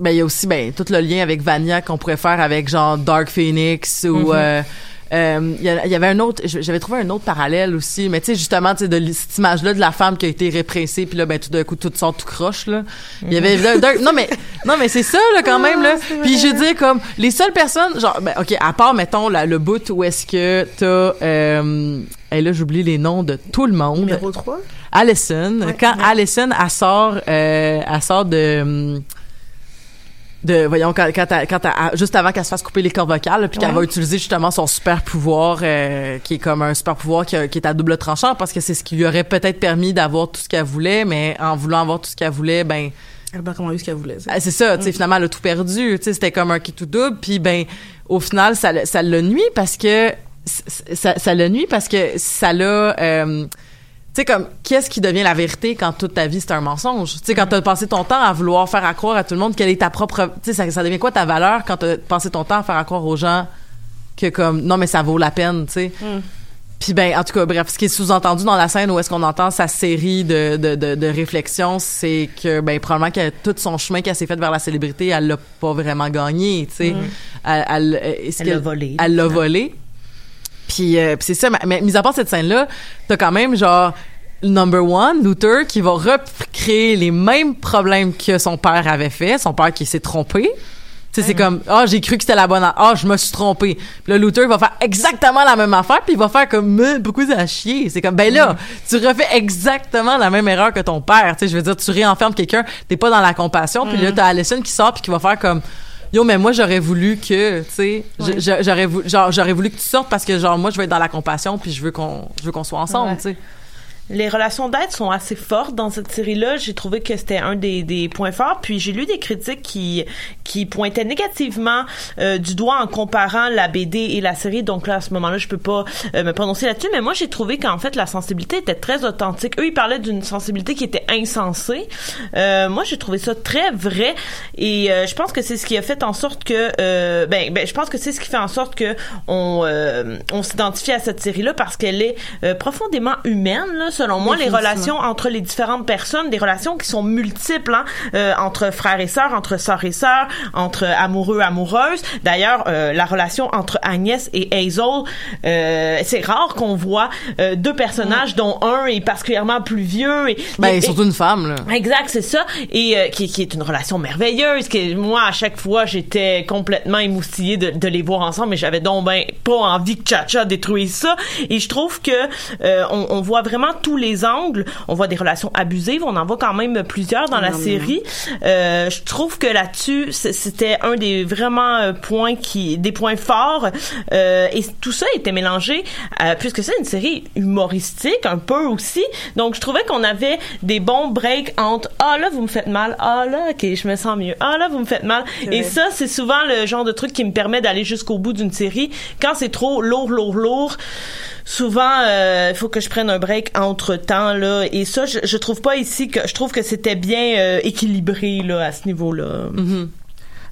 ben il y a aussi, ben tout le lien avec Vania qu'on pourrait faire avec genre Dark Phoenix ou. euh, euh, il y, avait un autre, j'avais trouvé un autre parallèle aussi, mais tu sais justement, tu sais de cette image-là de la femme qui a été répressée, puis là ben tout d'un coup tout sort tout croche là. Il y avait non mais non mais c'est ça là quand même là. Puis je veux dire comme les seules personnes, genre ben ok à part mettons la- le bout où est-ce que t'as, euh, et là j'oublie les noms de tout le monde.
Numéro 3.
Allison, quand Allison elle sort, euh, elle sort de hum, de voyons quand, quand, elle- quand elle- juste avant qu'elle se fasse couper les cordes vocales là, puis qu'elle va utiliser justement son super pouvoir euh, qui est comme un super pouvoir qui, est à double tranchant parce que c'est ce qui lui aurait peut-être permis d'avoir tout ce qu'elle voulait mais en voulant avoir tout ce qu'elle voulait ben
Elle a pas comment eu ce qu'elle voulait.
ah, c'est ça, tu sais, finalement, elle a tout perdu. Tu sais, c'était comme un qui tout double. Puis, ben, au final, ça, ça le nuit parce que ça, ça le nuit parce que ça l'a. euh, tu sais, comme, qu'est-ce qui devient la vérité quand toute ta vie c'est un mensonge? Tu sais, quand t'as passé ton temps à vouloir faire à croire à tout le monde quelle est ta propre. Tu sais, ça, ça devient quoi ta valeur quand t'as passé ton temps à faire à croire aux gens que, comme, non, mais ça vaut la peine, tu sais? Puis ben en tout cas bref ce qui est sous-entendu dans la scène où est-ce qu'on entend sa série de de de, de réflexions c'est que ben probablement que tout son chemin qu'elle s'est fait vers la célébrité elle l'a pas vraiment gagné tu sais? Elle elle,
Elle l'a volé,
elle l'a volé? Puis euh, puis c'est ça mais, mais mis à part cette scène là t'as quand même genre number one Luther qui va recréer les mêmes problèmes que son père avait fait son père qui s'est trompé tu sais, c'est comme, ah, j'ai cru que c'était la bonne, ah, je me suis trompé. Puis là, Luther va faire exactement la même affaire, puis il va faire comme, ça a chier? C'est comme, ben là, tu refais exactement la même erreur que ton père. Tu sais, je veux dire, tu réenfermes quelqu'un, t'es pas dans la compassion, puis là, t'as Allison qui sort, puis qui va faire comme, yo, mais moi, j'aurais voulu que, tu sais, j'aurais voulu, genre, j'aurais voulu que tu sortes parce que, genre, moi, je veux être dans la compassion, puis je veux qu'on, je veux qu'on soit ensemble,
Ouais.
tu sais.
Les relations d'aide sont assez fortes dans cette série-là. J'ai trouvé que c'était un des, des points forts. Puis j'ai lu des critiques qui qui pointaient négativement euh, du doigt en comparant la BD et la série. Donc là, à ce moment-là, je peux pas euh, me prononcer là-dessus. Mais moi, j'ai trouvé qu'en fait, la sensibilité était très authentique. Eux, ils parlaient d'une sensibilité qui était insensée. Euh, moi, j'ai trouvé ça très vrai. Et euh, je pense que c'est ce qui a fait en sorte que, euh, ben, ben, je pense que c'est ce qui fait en sorte que on euh, on s'identifie à cette série-là parce qu'elle est profondément humaine. Là, selon moi, les relations entre les différentes personnes, des relations qui sont multiples, hein, euh, entre frères et sœurs, entre sœurs et sœurs, entre amoureux amoureuses. D'ailleurs, euh, la relation entre Agnès et Hazel, euh, c'est rare qu'on voit euh, deux personnages dont un est particulièrement plus vieux et,
Ben,
et-
surtout une femme, là.
Exact, c'est ça. Et euh, qui, qui est une relation merveilleuse. Que moi, à chaque fois, j'étais complètement émoustillée de, de les voir ensemble, mais j'avais donc ben pas envie que Chacha détruise ça. Et je trouve que euh, on, on voit vraiment tous les angles. On voit des relations abusives. On en voit quand même plusieurs dans la série. Euh, je trouve que là-dessus, c'était un des vraiment euh, points qui, des points forts. Euh, et tout ça était mélangé, euh, puisque c'est une série humoristique un peu aussi. Donc je trouvais qu'on avait des bons breaks entre ah là vous me faites mal, ah là ok je me sens mieux, ah là vous me faites mal. Et
vrai.
ça c'est souvent le genre de truc qui me permet d'aller jusqu'au bout d'une série. Quand c'est trop lourd, lourd, lourd souvent euh, il faut que je prenne un break entre temps là. Et ça je, je trouve pas ici que je trouve que c'était bien euh, équilibré là à ce niveau là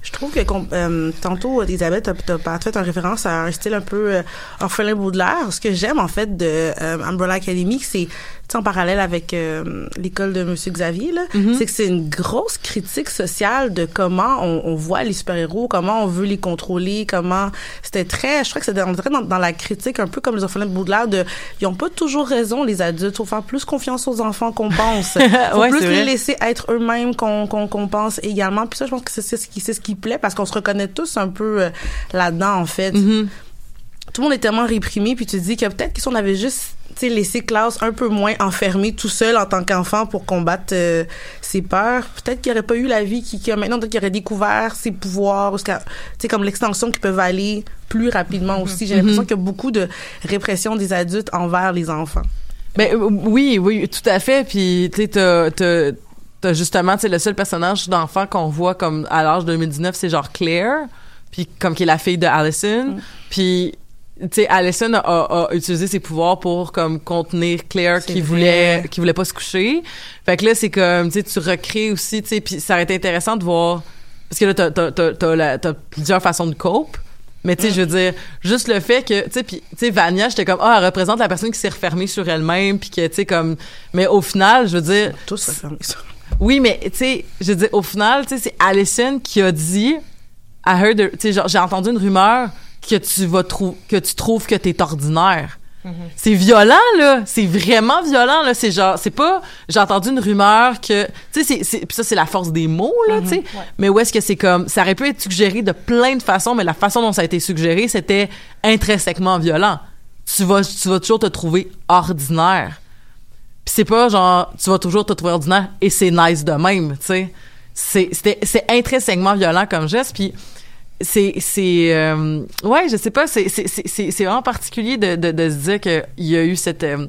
Je trouve que euh, tantôt, Elisabeth, t'as, fait en référence à un style un peu euh, orphelin Baudelaire. Ce que j'aime en fait de euh, Umbrella Academy, c'est sais, en parallèle avec euh, l'école de Monsieur Xavier, là, c'est que c'est une grosse critique sociale de comment on, on voit les super-héros, comment on veut les contrôler, comment c'était très, je crois que c'était dans, dans la critique un peu comme les orphelins de Baudelaire de ils ont pas toujours raison les adultes, faut faire plus confiance aux enfants qu'on pense, faut
Ouais,
plus les laisser être eux-mêmes qu'on pense également. Puis ça, je pense que c'est c'est ce qui c'est ce qui plaît parce qu'on se reconnaît tous un peu euh, là-dedans en fait.
Mm-hmm.
Tout le monde est tellement réprimé puis tu te dis que peut-être que si on avait juste laissé Klaus un peu moins enfermé tout seul en tant qu'enfant pour combattre euh, ses peurs, peut-être qu'il n'y aurait pas eu la vie qui, qui a maintenant, peut-être qu'il aurait découvert ses pouvoirs, sais comme l'extension qui peuvent aller plus rapidement aussi. J'ai l'impression qu'il y a beaucoup de répression des adultes envers les enfants.
Ben euh, oui, oui, tout à fait. Puis tu sais, t'as, justement, tu le seul personnage d'enfant qu'on voit comme à l'âge 2019, c'est genre Claire, puis comme qui est la fille de Allison. Puis tu sais, Allison a, a- a utilisé ses pouvoirs pour comme contenir Claire qui
vrai.
voulait qui voulait pas se coucher. Fait que là, c'est comme tu sais, tu recrées aussi, tu sais, puis ça aurait été intéressant de voir parce que là, t'as, t'as, t'as, t'as, la- t'as plusieurs façons de cope. Mais tu sais, je veux dire, juste le fait que, tu sais, puis tu sais, Vania, j'étais comme, ah, elle représente la personne qui s'est refermée sur elle-même, puis que, tu sais, comme, mais au final, je veux dire,
Tous refermés sur
oui, mais tu sais, je veux dire, au final, tu sais, c'est Allison qui a dit à her de, tu sais, j'ai entendu une rumeur que tu vas trou que tu trouves que t'es ordinaire. C'est violent là, c'est vraiment violent là. C'est genre, c'est pas. J'ai entendu une rumeur que, tu sais, c'est- ça c'est la force des mots là, tu sais. Mais où est-ce que c'est comme, ça aurait pu être suggéré de plein de façons, mais la façon dont ça a été suggéré, c'était intrinsèquement violent. Tu vas, tu vas toujours te trouver ordinaire. Puis c'est pas genre, tu vas toujours te trouver ordinaire et c'est nice de même, tu sais. C'est, c'était- c'est intrinsèquement violent comme geste, puis c'est c'est euh, ouais je sais pas c'est c'est c'est c'est vraiment particulier de, de de se dire que il y a eu cette euh,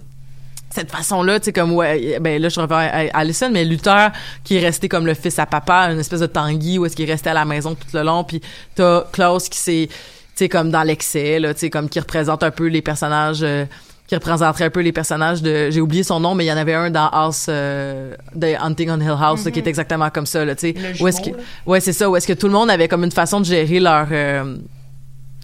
cette façon-là, tu sais, comme, ouais, ben là, je reviens à Allison, mais Luther, qui est resté comme le fils à papa, une espèce de Tanguy, où est-ce qu'il est resté à la maison tout le long, puis t'as Klaus qui s'est, tu sais, comme dans l'excès, là, tu sais, comme qui représente un peu les personnages, euh, qui représenterait un peu les personnages de, j'ai oublié son nom, mais il y en avait un dans House, euh, de Hunting on Hill House, là, qui est exactement comme ça, là, tu sais. Où est-ce que,
là.
ouais, c'est ça, où est-ce que tout le monde avait comme une façon de gérer leur, euh,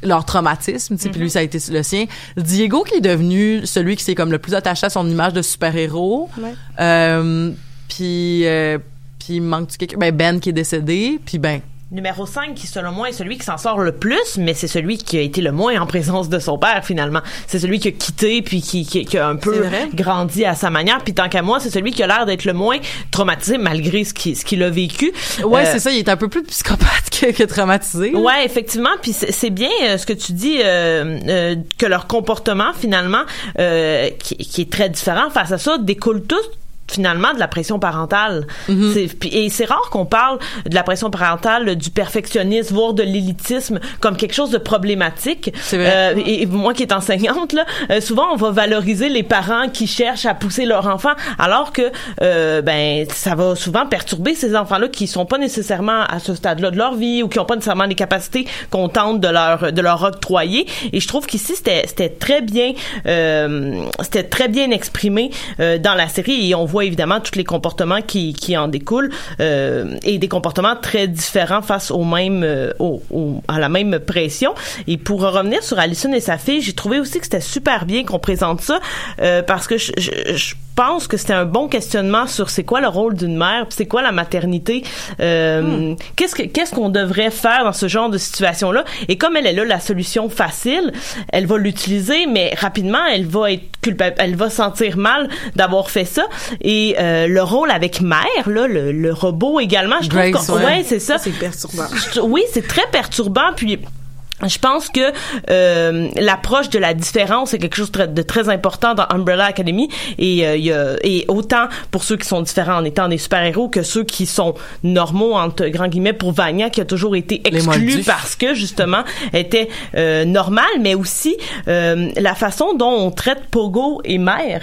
leur traumatisme, tu sais, puis lui ça a été le sien. Diego qui est devenu celui qui s'est comme le plus attaché à son image de super-héros.
Ouais.
Euh, puis euh, puis il manque quelqu'un ben Ben qui est décédé, puis ben
Numéro 5, qui selon moi est celui qui s'en sort le plus, mais c'est celui qui a été le moins en présence de son père finalement. C'est celui qui a quitté puis qui, qui, qui a un peu grandi à sa manière. Puis tant qu'à moi, c'est celui qui a l'air d'être le moins traumatisé malgré ce qu'il ce qu'il a vécu.
ouais,
Euh,
c'est ça, il est un peu plus psychopathe que, que traumatisé. là.
Ouais, effectivement. Puis c'est bien euh, ce que tu dis euh, euh, que leur comportement finalement, euh, qui, qui est très différent face à ça, découle tous finalement de la pression parentale. Puis- Et c'est rare qu'on parle de la pression parentale, du perfectionnisme, voire de l'élitisme comme quelque chose de problématique. Euh, et, et moi qui est enseignante, là, euh, souvent on va valoriser les parents qui cherchent à pousser leur enfant, alors que euh, ben ça va souvent perturber ces enfants-là qui sont pas nécessairement à ce stade-là de leur vie ou qui ont pas nécessairement les capacités qu'on tente de leur de leur octroyer. Et je trouve qu'ici c'était c'était très bien euh, c'était très bien exprimé euh, dans la série et on voit évidemment tous les comportements qui qui en découlent euh, et des comportements très différents face au même euh, au, à la même pression. Et pour revenir sur Alison et sa fille, j'ai trouvé aussi que c'était super bien qu'on présente ça euh, parce que je pense que c'était un bon questionnement sur c'est quoi le rôle d'une mère, puis c'est quoi la maternité, euh, qu'est-ce que qu'est-ce qu'on devrait faire dans ce genre de situation là. Et comme elle est là la solution facile, elle va l'utiliser, mais rapidement elle va être culpable, elle va sentir mal d'avoir fait ça. Et euh, le rôle avec mère là, le, le robot également, je trouve
Grace,
que-
ouais.
ouais, c'est ça.
C'est perturbant.
Je- oui, c'est très perturbant. Puis je pense que euh, l'approche de la différence est quelque chose de très, important dans Umbrella Academy. Et euh, il y a, et autant pour ceux qui sont différents en étant des super héros que ceux qui sont normaux entre grands guillemets pour Vanya qui a toujours été exclu parce que justement était euh, normal mais aussi euh, la façon dont on traite Pogo et Mère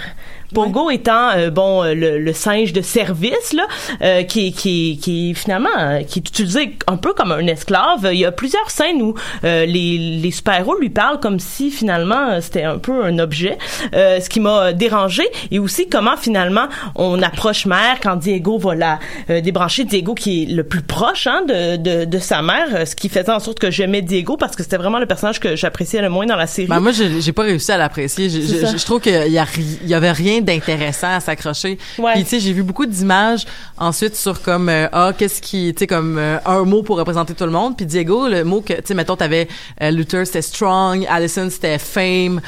Pogo étant euh, bon euh, le, le singe de service là euh, qui qui qui finalement euh, qui est utilisé un peu comme un esclave il y a plusieurs scènes où euh, les les super-héros lui parlent comme si finalement c'était un peu un objet euh, ce qui m'a dérangé et aussi comment finalement on approche mère quand Diego va la euh, débrancher Diego qui est le plus proche hein, de, de de sa mère ce qui faisait en sorte que j'aimais Diego parce que c'était vraiment le personnage que j'appréciais le moins dans la série
Ben, moi, j'ai pas réussi à l'apprécier. Je,
ça.
je- je trouve qu'il y, a il y avait rien d'intéressant à s'accrocher.
Ouais.
Puis, tu sais, j'ai vu beaucoup d'images ensuite sur comme, euh, ah, qu'est-ce qui, tu sais, comme euh, un mot pour représenter tout le monde. Puis Diego, le mot que, tu sais, mettons, t'avais euh, Luther, c'était strong, Allison, c'était fame,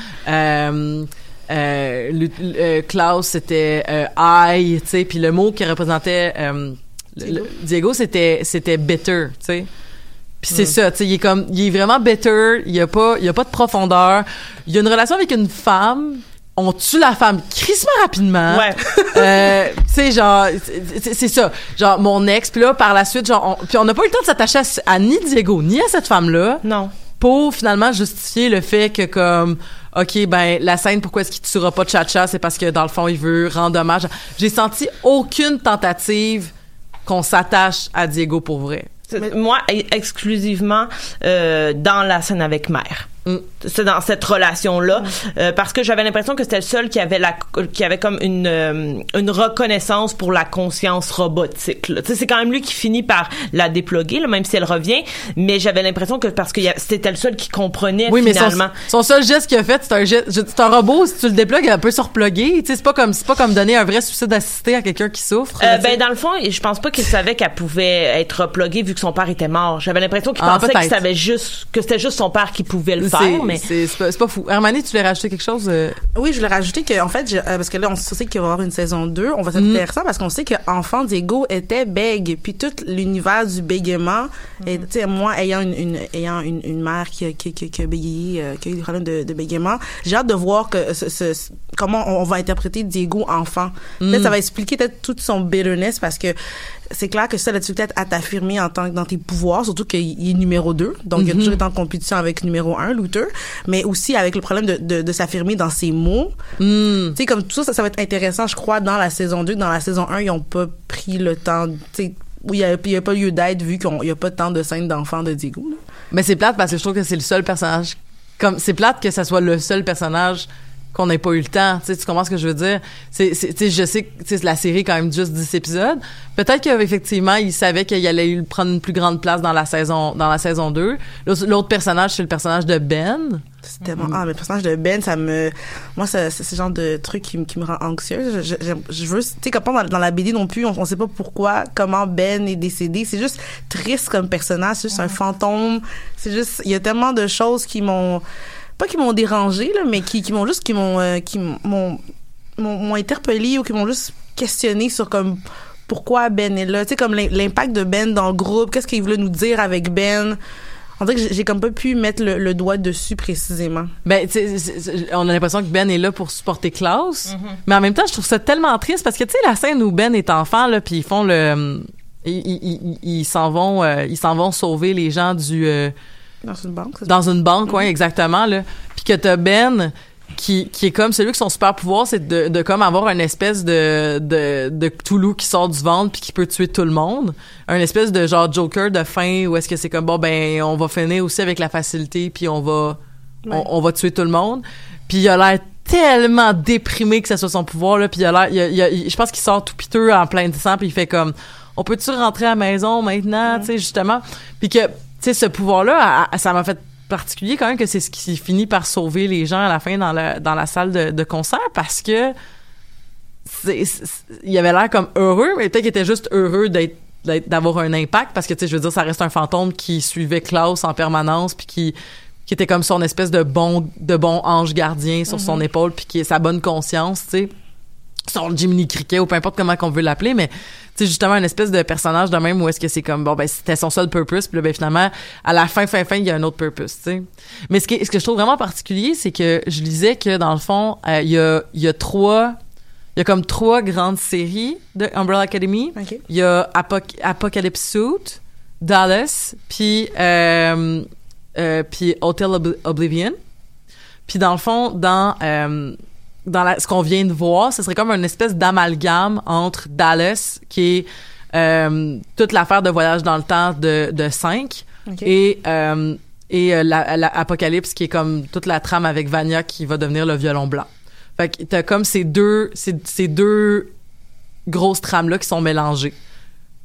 Klaus, c'était I, tu sais, puis le mot qui représentait Diego, c'était c'était bitter, tu sais. Puis c'est ça, tu sais, il est comme, il est vraiment bitter, il y a pas, il y a pas de profondeur. Il y a une relation avec une femme, on tue la femme crissement rapidement.
Ouais.
Euh, tu sais, genre, c'est ça. Genre, mon ex, puis là, par la suite, genre, on, puis on n'a pas eu le temps de s'attacher à, à ni Diego, ni à cette femme-là
non
pour finalement justifier le fait que comme OK ben la scène pourquoi est-ce qu'il tuera pas Chacha c'est parce que dans le fond il veut rendre hommage. J'ai senti aucune tentative qu'on s'attache à Diego pour vrai.
Moi, e- exclusivement euh, dans la scène avec mère. C'est dans cette relation-là. Euh, parce que j'avais l'impression que c'était le seul qui avait la, qui avait comme une, euh, une reconnaissance pour la conscience robotique. là. C'est quand même lui qui finit par la déploguer, là, même si elle revient. Mais j'avais l'impression que parce que c'était le seul qui comprenait
Oui, mais son,
finalement.
son seul geste qu'il a fait, c'est un geste, c'est un robot, si tu le déplugues, il peut se sais, c'est pas comme, c'est pas comme donner un vrai suicide assisté à quelqu'un qui souffre.
Euh,
là,
ben dans le fond, je pense pas qu'il savait qu'elle pouvait être repluguée vu que son père était mort. J'avais l'impression qu'il
Ah,
pensait qu'il savait juste que c'était juste son père qui pouvait le
C'est-
faire, mais
c'est, c'est pas, c'est pas fou. Hermanie, tu voulais rajouter quelque chose? euh?
Oui, je voulais rajouter que en fait, je- euh, parce que là, on sait qu'il va y avoir une saison 2. On va
Mm.
s'intéresser parce qu'on sait que enfant Diego était bègue, puis tout l'univers du bégaiement.
Mm.
Et tu sais, moi, ayant une, une ayant une, une mère qui a, qui, qui, qui a bégayé, euh, qui a eu des problèmes de, de bégaiement, j'ai hâte de voir que ce, ce- ce- comment on, on va interpréter Diego enfant.
Mm.
Peut-être ça va expliquer peut-être toute son bitterness parce que c'est clair que ça, là, tu peut-être à t'affirmer en tant que dans tes pouvoirs, surtout qu'il est numéro 2. Donc, il a
Mhm.
toujours été en compétition avec numéro 1, Luther, mais aussi avec le problème de, de, de s'affirmer dans ses mots.
Hmm.
Tu sais, comme tout ça, ça, ça va être intéressant, je crois, dans la saison 2. Dans la saison 1, ils ont pas pris le temps, tu sais, où il y a, pas lieu d'être vu qu'il y a pas tant de scènes d'enfants de Diego. là.
Mais c'est plate parce que je trouve que c'est le seul personnage. Comme c'est plate que ça soit le seul personnage qu'on n'ait pas eu le temps. Tu sais, tu comprends ce que je veux dire? C'est, c'est- tu sais, je sais que tu sais, la série est quand même juste 10 épisodes. Peut-être qu'effectivement, il savait qu'il allait prendre une plus grande place dans la saison dans la saison 2. L'autre, l'autre personnage, c'est le personnage de Ben.
C'est tellement, ah, mais le personnage de Ben, ça me, moi, ça- c'est ce genre de truc qui, me- qui me rend anxieuse. Je, je, je veux, tu sais, comme dans la BD non plus, on, on sait pas pourquoi, comment Ben est décédé. C'est juste triste comme personnage, c'est juste un fantôme. C'est juste, il y a tellement de choses qui m'ont, pas qui m'ont dérangé, là, mais qui, qui m'ont juste, qui m'ont, euh, qui m'ont, m'ont, interpellé ou qui m'ont juste questionné sur comme, pourquoi Ben est là. Tu sais, comme l'im- l'impact de Ben dans le groupe, qu'est-ce qu'il voulait nous dire avec Ben? On dirait que j'ai- comme pas pu mettre le, le doigt dessus précisément.
Ben, tu sais, c'est- c'est- on a l'impression que Ben est là pour supporter Klaus, mais en même temps, je trouve ça tellement triste parce que tu sais la scène où Ben est enfant là, puis ils font le, ils ils- ils- ils s'en vont, euh, ils s'en vont sauver les gens du euh,
Dans une banque, c'est
dans une banque, ouais, exactement là, puis que t'as Ben qui, qui est comme celui que son super pouvoir c'est de, de comme avoir une espèce de de de Cthulhu qui sort du ventre puis qui peut tuer tout le monde. Un espèce de genre Joker de fin où est-ce que c'est comme bon ben on va finir aussi avec la facilité puis on va on, on va tuer tout le monde. Puis il a l'air tellement déprimé que ça soit son pouvoir là puis il a l'air il a- il a- il- je pense qu'il sort tout piteux en plein de sang puis il fait comme on peut-tu rentrer à la maison maintenant tu sais justement? Puis que sais ce pouvoir là ça m'a fait particulier quand même que c'est ce qui finit par sauver les gens à la fin dans la dans la salle de, de concert parce que c'est c'est- il avait l'air comme heureux mais peut-être qu'il était juste heureux d'être d'avoir un impact parce que tu sais je veux dire ça reste un fantôme qui suivait Klaus en permanence puis qui qui était comme son espèce de bon de bon ange gardien sur son épaule puis qui est sa bonne conscience tu sais son Jiminy Cricket ou peu importe comment qu'on veut l'appeler mais sais justement une espèce de personnage de même où est-ce que c'est comme bon ben c'était son seul purpose puis là, ben finalement à la fin fin fin il y a un autre purpose tu sais. Mais ce qui ce que je trouve vraiment particulier c'est que je lisais que dans le fond euh, il y a il y a trois il y a comme trois grandes séries de Umbrella Academy. Il y a Apoc- Apocalypse Suit Dallas puis euh, euh, puis Hotel Ob- Oblivion. Puis dans le fond dans euh, dans la- ce qu'on vient de voir, ce serait comme une espèce d'amalgame entre Dallas, qui est euh, toute l'affaire de voyage dans le temps de, de 5,
OK.
et, euh, et euh, la, la- Apocalypse, qui est comme toute la trame avec Vania qui va devenir le violon blanc. Fait que t'as comme ces deux, ces, ces deux grosses trames-là qui sont mélangées.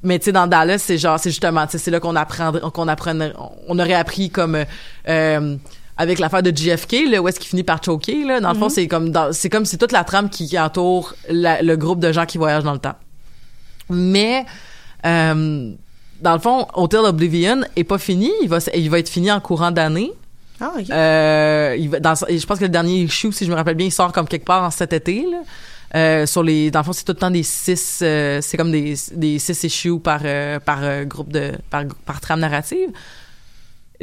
Mais tu sais, dans Dallas, c'est genre, c'est justement, c'est là qu'on apprendrait, qu'on apprenait, on aurait appris comme euh, euh, avec l'affaire de JFK, là, où est-ce qu'il finit par choquer, là. Dans le fond, c'est comme, c'est comme c'est toute la trame qui, entoure la- le groupe de gens qui voyagent dans le temps. Mais euh, dans le fond, Hotel Oblivion est pas fini. Il va, il va être fini en courant d'année.
Ah, OK.
Euh, il va, dans, je pense que le dernier issue, si je me rappelle bien, il sort comme quelque part en cet été. Là. Euh, sur les, dans le fond, c'est tout le temps des six, euh, c'est comme des, des six issues par euh, par euh, groupe de par par trame narrative.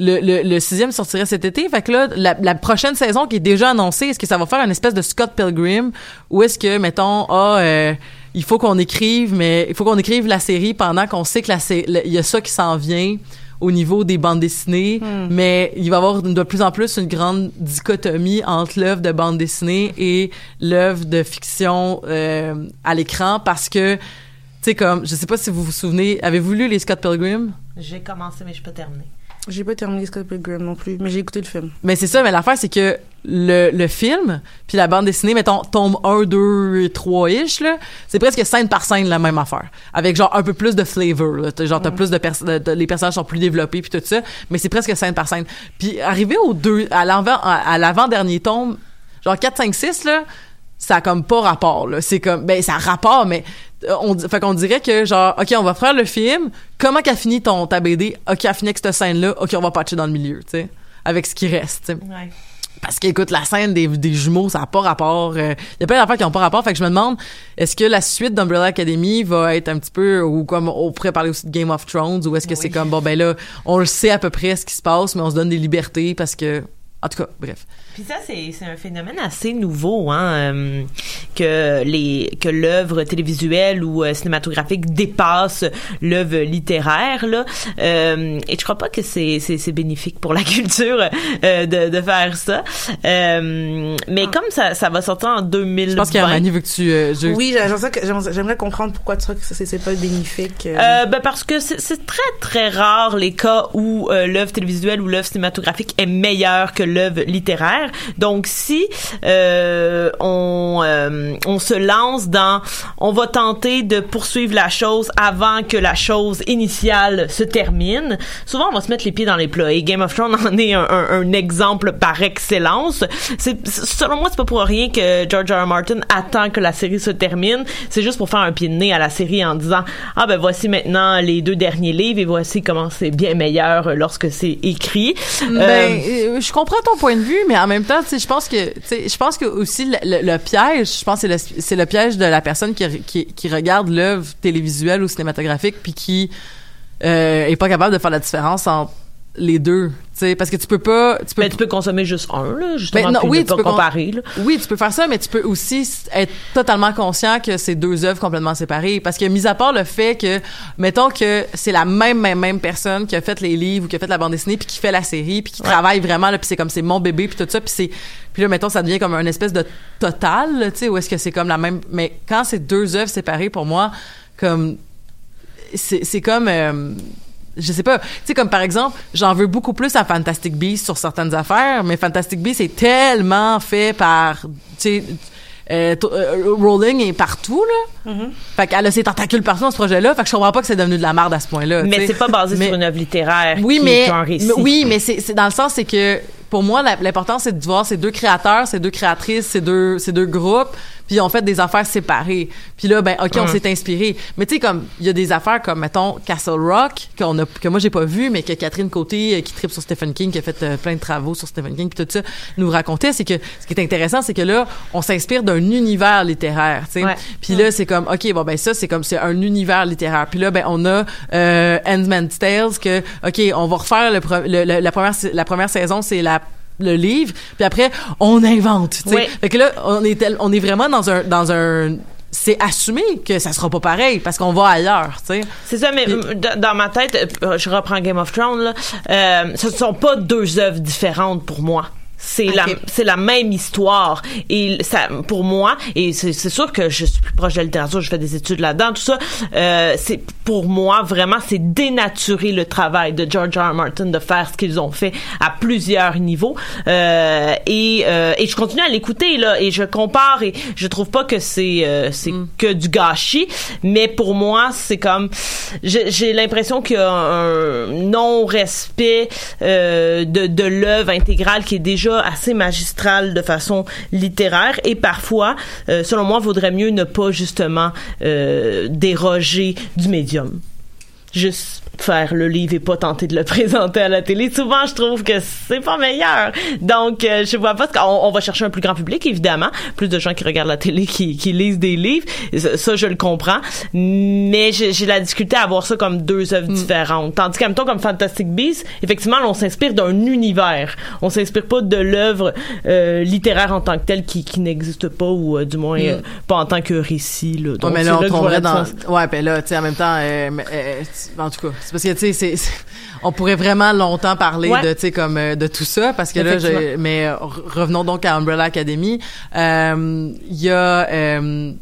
Le, le, le sixième sortirait cet été. Fait que là, la, la prochaine saison qui est déjà annoncée, est-ce que ça va faire une espèce de Scott Pilgrim ou est-ce que, mettons, ah, euh, il faut qu'on écrive, mais il faut qu'on écrive la série pendant qu'on sait que il y a ça qui s'en vient au niveau des bandes dessinées, mais il va y avoir de plus en plus une grande dichotomie entre l'œuvre de bande dessinée et l'œuvre de fiction euh, à l'écran parce que, tu sais, comme, je sais pas si vous vous souvenez, avez-vous lu les Scott Pilgrim?
J'ai commencé, mais je peux terminer.
J'ai pas terminé Scott Pilgrim non plus, mais j'ai écouté le film.
Mais c'est ça, mais l'affaire, c'est que le, le film, puis la bande dessinée, mettons, tombe 1, 2, 3-ish, là, c'est presque scène par scène la même affaire. Avec genre un peu plus de flavor, là. T'as- Genre, t'as plus de, pers- de- de- les personnages sont plus développés, puis tout ça, mais c'est presque scène par scène. Puis arrivé au deux, à l'avant, à, à l'avant-dernier tome, genre 4, 5, 6, là, ça a comme pas rapport, là. C'est comme, ben, ça a rapport, mais on, dit- fait qu'on dirait que genre, OK, on va faire le film, comment qu'a fini ton, ta BD? OK, a fini avec cette scène-là, OK, on va patcher dans le milieu, tu sais, avec ce qui reste, tu sais.
Ouais.
Parce qu'écoute, la scène des, des jumeaux, ça n'a pas rapport. Il y a plein d'affaires qui n'ont pas rapport. Fait que je me demande, est-ce que la suite d'Umbrella Academy va être un petit peu, ou comme on pourrait parler aussi de Game of Thrones, ou est-ce que c'est comme, bon, ben là, on le sait à peu près ce qui se passe, mais on se donne des libertés parce que. En tout cas, bref.
Puis ça, c'est, c'est un phénomène assez nouveau, hein, euh, que les que l'œuvre télévisuelle ou euh, cinématographique dépasse l'œuvre littéraire, là. Euh, et je crois pas que c'est, c'est, c'est bénéfique pour la culture euh, de, de faire ça. Euh, mais comme ça, ça va sortir en 2020.
Je pense qu'Armani veut que tu. euh, je-
Oui, j'aimerais ça que- j'aimerais j'aimerais comprendre pourquoi tu crois que c'est c'est pas bénéfique. euh.
Euh, ben parce que c'est c'est très très rare les cas où euh, l'œuvre télévisuelle ou l'œuvre cinématographique est meilleure que l'œuvre littéraire. Donc si euh, on euh, on se lance dans on va tenter de poursuivre la chose avant que la chose initiale se termine, souvent on va se mettre les pieds dans les plats. Et Game of Thrones en est un, un- un exemple par excellence. C'est selon moi c'est pas pour rien que George R. R. Martin attend que la série se termine. C'est juste pour faire un pied de nez à la série en disant ah ben voici maintenant les deux derniers livres et voici comment c'est bien meilleur lorsque c'est écrit.
Ben,
Euh,
euh, je comprends ton point de vue, mais en même temps, je pense que, tu aussi le, piège, c'est le, piège de la personne qui regarde l'œuvre télévisuelle ou cinématographique puis qui euh, est pas capable de faire la différence entre les deux, tu sais, parce que tu peux pas, tu peux
ben, tu peux consommer juste un là, justement,
Ben, non, oui, tu peux
comparer. là.
Oui, tu peux faire ça, mais tu peux aussi être totalement conscient que c'est deux œuvres complètement séparées. Parce que, mis à part le fait que, mettons que c'est la même, même, même personne qui a fait les livres ou qui a fait la bande dessinée puis qui fait la série puis qui travaille vraiment, là, puis c'est comme c'est mon bébé puis tout ça, puis c'est, puis là, mettons, ça devient comme une espèce de total, tu sais, où est-ce que c'est comme la même, mais quand c'est deux œuvres séparées, pour moi, comme, c'est c'est comme, euh, je sais pas, tu sais comme par exemple, j'en veux beaucoup plus à Fantastic Beasts sur certaines affaires, mais Fantastic Beasts est tellement fait par, tu sais, euh, euh, Rowling est partout là. Fait qu'elle a ses tentacules partout dans ce projet-là, fait que je comprends pas que c'est devenu de la merde à ce point-là.
Mais c'est pas basé
Mais-
sur une œuvre littéraire
oui,
qui
mais,
est un récit.
mais- oui, mais c'est c'est dans le sens c'est que pour moi l'important c'est de voir ces deux créateurs, ces deux créatrices, ces deux ces deux groupes, puis ont fait des affaires séparées. Puis là ben OK, on s'est inspiré. Mais tu sais comme il y a des affaires comme mettons Castle Rock qu'on a que moi j'ai pas vu mais que Catherine Côté euh, qui tripe sur Stephen King qui a fait euh, plein de travaux sur Stephen King puis tout ça nous racontait c'est que ce qui est intéressant c'est que là on s'inspire d'un univers littéraire, tu sais.
Ouais.
Puis là c'est comme OK, bon ben ça c'est comme c'est un univers littéraire. Puis là ben on a euh, Handmaid's Tales que OK, on va refaire le, le- le- la première la première saison c'est la le livre, puis après on invente.
Oui.
Fait que là on est tel- on est vraiment dans un dans un c'est assumé que ça sera pas pareil parce qu'on va ailleurs, tu sais.
C'est ça, mais
Puis-
euh, dans dans ma tête, euh, je reprends Game of Thrones, là, euh, ce ne sont pas deux œuvres différentes pour moi. C'est la c'est la même histoire et ça pour moi et c'est sûr que je suis plus proche de la littérature je fais des études là-dedans tout ça euh, c'est pour moi vraiment c'est dénaturer le travail de George R. R. Martin de faire ce qu'ils ont fait à plusieurs niveaux euh, et euh, et je continue à l'écouter là et je compare et je trouve pas que c'est euh, c'est que du gâchis mais pour moi c'est comme j'ai j'ai l'impression qu'il y a un non respect euh, de de l'œuvre intégrale qui est déjà assez magistrale de façon littéraire et parfois euh, selon moi vaudrait mieux ne pas justement euh, déroger du médium. Juste faire le livre et pas tenter de le présenter à la télé. Souvent, je trouve que c'est pas meilleur. Donc, euh, je vois pas ce qu'on on va chercher un plus grand public, évidemment. Plus de gens qui regardent la télé, qui, qui lisent des livres. Ça, ça, je le comprends. Mais j'ai la difficulté à voir ça comme deux œuvres différentes. Tandis temps, comme Fantastic Beasts, effectivement, là, on s'inspire d'un univers. On s'inspire pas de l'œuvre euh, littéraire en tant que telle qui, qui n'existe pas ou euh, du moins euh, pas en tant que récit. Là. Donc,
Ouais, mais là, on
vois
tomberait dans. Ouais, ben là, tu sais, en même temps, euh, euh, en tout cas, c'est parce que, tu sais, on pourrait vraiment longtemps parler
Ouais.
de, tu sais, comme, euh, de tout ça, parce que là, j'ai- mais euh, re- revenons donc à Umbrella Academy. Euh, Il y a, euh,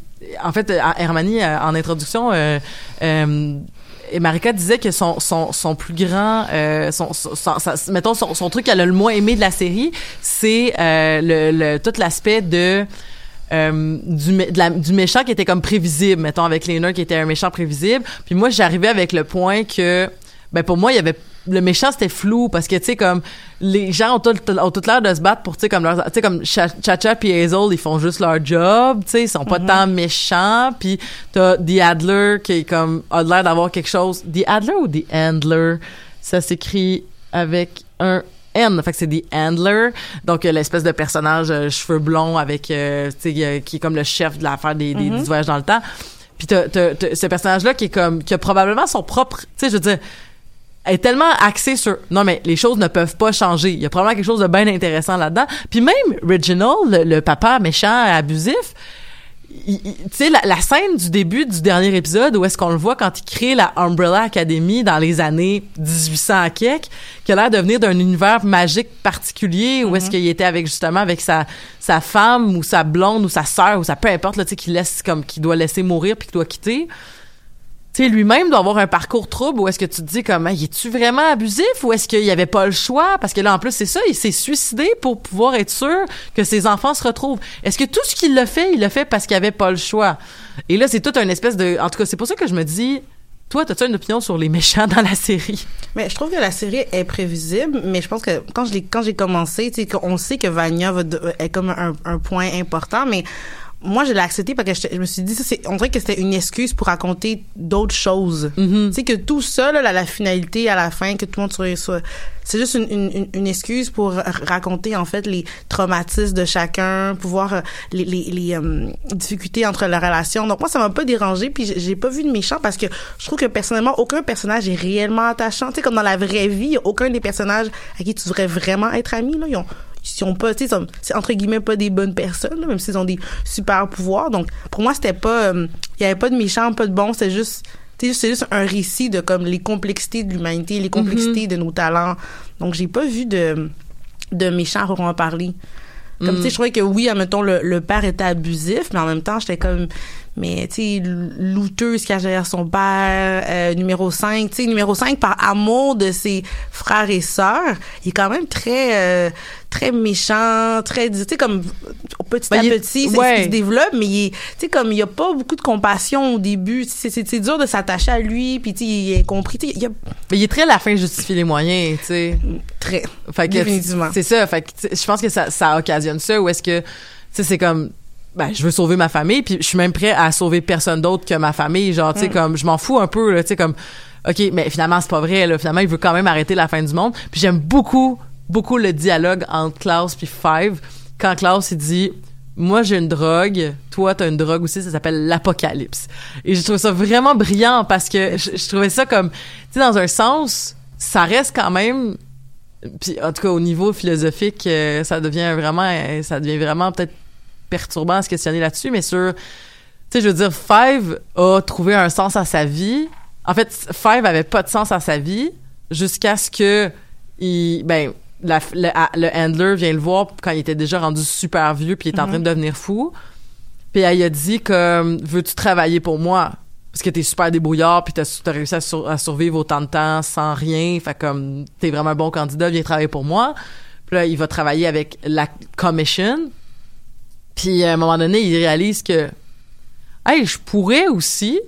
en fait, à Hermanie, en introduction, euh, euh, et Marika disait que son son, son plus grand euh, son, son, son- mettons son, son truc qu'elle a le moins aimé de la série c'est euh, le, le tout l'aspect de euh, du, mé- de la- du méchant qui était comme prévisible mettons avec Lena qui était un méchant prévisible. Puis moi j'arrivais avec le point que ben pour moi il y avait le méchant c'était flou parce que tu sais comme les gens ont tout, ont toute l'air de se battre pour tu sais comme tu sais comme Cha- Chacha puis Hazel ils font juste leur job tu sais ils sont pas tant méchants. Puis t'as The Adler qui est comme a l'air d'avoir quelque chose. The Adler ou The Handler? Ça s'écrit avec un N, fait que c'est The Handler, donc euh, l'espèce de personnage euh, cheveux blonds avec, euh, tu sais, euh, qui est comme le chef de l'affaire des, des, du voyage dans le temps. Puis t'as, ce personnage-là qui est comme, qui a probablement son propre, tu sais, je veux dire, est tellement axé sur non mais les choses ne peuvent pas changer. Il y a probablement quelque chose de bien intéressant là-dedans. Puis même Reginald, le, le papa méchant abusif, tu sais la, la scène du début du dernier épisode où est-ce qu'on le voit quand il crée la Umbrella Academy dans les années 1800 à quelques, qui a l'air de venir d'un univers magique particulier où est-ce qu'il était avec justement avec sa sa femme ou sa blonde ou sa sœur ou sa peu importe là tu sais qui laisse comme qui doit laisser mourir puis qui doit quitter tu sais, lui-même doit avoir un parcours trouble où est-ce que tu te dis comme, il est-tu vraiment abusif ou est-ce qu'il avait pas le choix? Parce que là, en plus, c'est ça, il s'est suicidé pour pouvoir être sûr que ses enfants se retrouvent. Est-ce que tout ce qu'il a fait, il l'a fait parce qu'il avait pas le choix? Et là, c'est tout un espèce de, en tout cas, c'est pour ça que je me dis, toi, t'as-tu une opinion sur les méchants dans la série?
Mais je trouve que la série est prévisible, mais je pense que quand je l'ai quand j'ai commencé, tu qu'on sait que Vania va de- est comme un point important, mais moi je l'ai accepté parce que je, je me suis dit ça on dirait que c'était une excuse pour raconter d'autres choses. Tu sais que tout ça là, la, la finalité à la fin que tout le monde soit, c'est juste une, une, une- une excuse pour raconter en fait les traumatismes de chacun, pouvoir euh, les les, les euh, difficultés entre la relation. Donc moi ça m'a pas dérangé puis j'ai- pas vu de méchant parce que je trouve que personnellement aucun personnage est réellement attachant. Tu sais comme dans la vraie vie, aucun des personnages à qui tu devrais vraiment être ami là, ils ont ils ont pas, tu sais, c'est entre guillemets pas des bonnes personnes, là, même s'ils ont des super pouvoirs. Donc, pour moi, c'était pas, euh, il y avait pas de méchants, pas de bons, c'était juste, c'est juste un récit de comme les complexités de l'humanité, les complexités de nos talents. Donc, j'ai pas vu de, de méchants pour en parler. Comme, tu sais, je trouvais que oui, admettons, le, le père était abusif, mais en même temps, j'étais comme, mais, tu sais, qu'il y a derrière son père, euh, numéro 5, tu sais, numéro 5, par amour de ses frères et sœurs, il est quand même très, euh, très méchant, très, tu sais, comme, petit
Ben,
à petit, c'est
ouais.
ce qui se développe, mais il est, tu sais, comme, il y a pas beaucoup de compassion au début, c'est, dur de s'attacher à lui, puis tu sais, il est sais, il a
Mais il est très la fin justifie les moyens, tu sais.
très,
Fait que
Définitivement.
C'est ça. Fait que je pense que ça, ça occasionne ça. Ou est-ce que, tu sais, c'est comme, ben, je veux sauver ma famille, puis je suis même prêt à sauver personne d'autre que ma famille. Genre, tu sais, comme, je m'en fous un peu, là, tu sais, comme, OK, mais finalement, c'est pas vrai, là. Finalement, il veut quand même arrêter la fin du monde. Puis j'aime beaucoup, beaucoup le dialogue entre Klaus puis Five. Quand Klaus, il dit, moi, j'ai une drogue. Toi, t'as une drogue aussi. Ça s'appelle l'apocalypse. Et je trouve ça vraiment brillant parce que je, trouvais ça comme, tu sais, dans un sens, ça reste quand même puis en tout cas au niveau philosophique euh, ça devient vraiment euh, ça devient vraiment peut-être perturbant à se questionner là-dessus mais sur tu sais je veux dire Five a trouvé un sens à sa vie en fait Five avait pas de sens à sa vie jusqu'à ce que il ben la- le, handler vient le voir quand il était déjà rendu super vieux puis il est en train de devenir fou. Puis elle il a dit comme veux-tu travailler pour moi parce que t'es super débrouillard puis t'as as réussi à, sur- à survivre autant de temps sans rien. Fait comme t'es vraiment un bon candidat viens travailler pour moi puis là il va travailler avec la commission. Puis à un moment donné il réalise que hey je pourrais aussi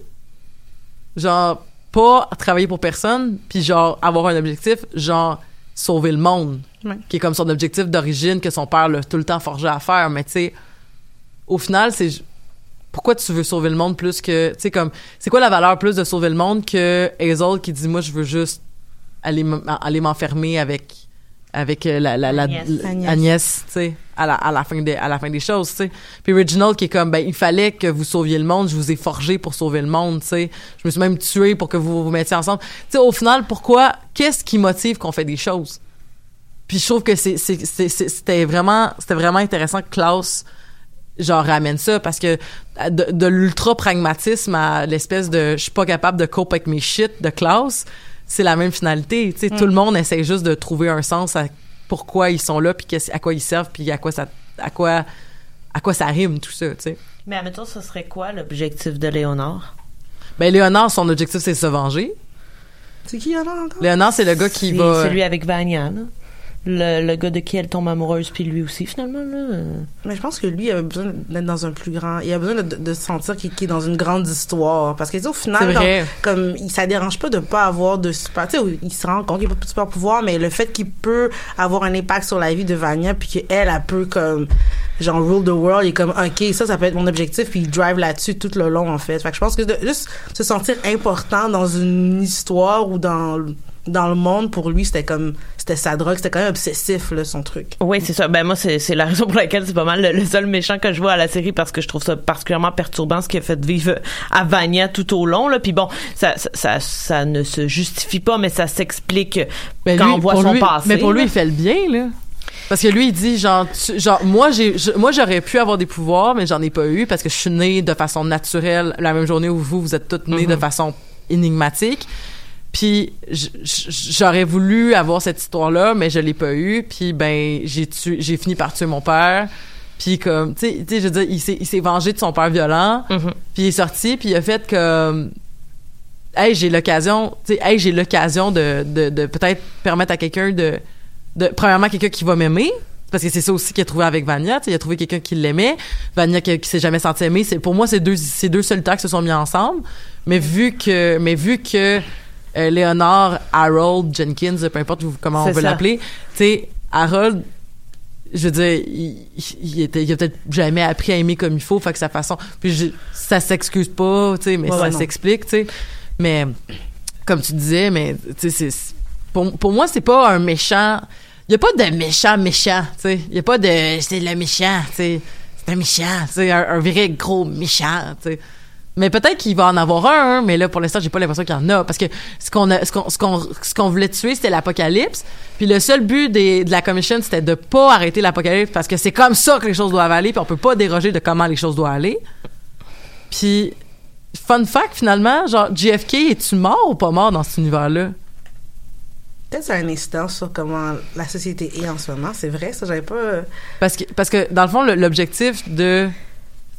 genre pas travailler pour personne puis genre avoir un objectif genre sauver le monde
Ouais.
qui est comme son objectif d'origine que son père l'a tout le temps forgé à faire mais tu sais au final c'est pourquoi tu veux sauver le monde plus que tu sais comme c'est quoi la valeur plus de sauver le monde que Hazel qui dit moi je veux juste aller m'enfermer avec avec euh, la, la, la-
Agnès.
l-
Agnès.
Agnès, tu sais à la, à la fin des à la fin des choses tu sais puis Reginald qui est comme ben il fallait que vous sauviez le monde je vous ai forgé pour sauver le monde tu sais je me suis même tué pour que vous vous mettiez ensemble tu sais au final pourquoi qu'est-ce qui motive qu'on fait des choses? Puis je trouve que c'est c'était vraiment c'était vraiment intéressant que Klaus genre ramène ça parce que euh, de, de l'ultra pragmatisme à l'espèce de je suis pas capable de cope avec mes shit de Klaus c'est la même finalité tu sais tout le monde essaie juste de trouver un sens à pourquoi ils sont là puis à quoi ils servent puis à quoi ça à quoi à quoi ça rime tout ça tu sais
Mais admettons, ce serait quoi l'objectif de Léonard?
ben Léonard son objectif c'est se venger
C'est qui Léonard encore?
Léonard, c'est le gars qui
C'est
va.
celui avec Vania, là. Le, le gars de qui elle tombe amoureuse, puis lui aussi, finalement, là.
Mais je pense que lui, il avait besoin d'être dans un plus grand. Il a besoin de, de se sentir qu'il est dans une grande histoire. Parce que, au final,
vrai.
comme, il, ça dérange pas de pas avoir de super. Tu sais, il se rend compte qu'il n'a pas de super pouvoir, mais le fait qu'il peut avoir un impact sur la vie de Vania, puis qu'elle, elle peut, comme, genre, rule the world, il est comme, OK, ça, ça peut être mon objectif, puis il drive là-dessus tout le long, en fait. Fait que je pense que de juste se sentir important dans une histoire ou dans, dans le monde, pour lui, c'était comme, c'était sa drogue, c'était quand même obsessif, là, son truc.
Oui, c'est ça. Ben moi, c'est c'est la raison pour laquelle c'est pas mal le, le seul méchant que je vois à la série parce que je trouve ça particulièrement perturbant ce qui a fait vivre à Vania tout au long. Là. Puis bon, ça, ça, ça, ça ne se justifie pas, mais ça s'explique
Mais
quand
lui,
on voit
pour
son
lui-
passé.
Mais pour lui,
là.
il fait le bien, là. Parce que lui, il dit, genre, tu- genre moi, j'ai, moi, j'aurais pu avoir des pouvoirs, mais j'en ai pas eu parce que je suis née de façon naturelle la même journée où vous, vous êtes toutes nées de façon énigmatique. Puis j'aurais voulu avoir cette histoire-là, mais je l'ai pas eu. Puis ben, j'ai tué, j'ai fini par tuer mon père. Puis comme, tu sais, je veux dire, il s'est, il s'est vengé de son père violent.
Mhm.
Puis il est sorti, puis il a fait comme hey, j'ai l'occasion, tu sais, hey, j'ai l'occasion de, de, de peut-être permettre à quelqu'un de, de, premièrement, quelqu'un qui va m'aimer. Parce que c'est ça aussi qu'il a trouvé avec Vania, tu sais, il a trouvé quelqu'un qui l'aimait. Vania qui, qui s'est jamais senti aimé. C'est, pour moi, c'est deux, c'est deux solitaires qui se sont mis ensemble. Mais vu que, mais vu que euh, Léonard, Harold, Jenkins, peu importe comment on veut l'appeler, tu sais, Harold, je veux dire, il, il, était, il a peut-être jamais appris à aimer comme il faut, fait que sa façon. Puis je- ça s'excuse pas, tu sais, mais
Ouais,
ça s'explique, tu sais. Mais comme tu disais, mais tu sais, pour, pour moi, c'est pas un méchant. Il y a pas de méchant méchant, tu sais. Il y a pas de c'est le méchant, tu sais. C'est un méchant, tu sais, un, un vrai gros méchant, tu sais. Mais peut-être qu'il va en avoir un, hein, mais là, pour l'instant, j'ai pas l'impression qu'il y en a. Parce que ce qu'on a, ce qu'on, ce qu'on, ce qu'on voulait tuer, c'était l'apocalypse. Puis le seul but des, de la commission, c'était de pas arrêter l'apocalypse parce que c'est comme ça que les choses doivent aller, puis on peut pas déroger de comment les choses doivent aller. Puis, fun fact, finalement, genre, JFK, es-tu mort ou pas mort dans cet univers-là?
Peut-être ça a une incidence sur comment la société est en ce moment. C'est vrai, ça, j'avais pas. euh,
Parce que, parce que dans le fond, le- l'objectif de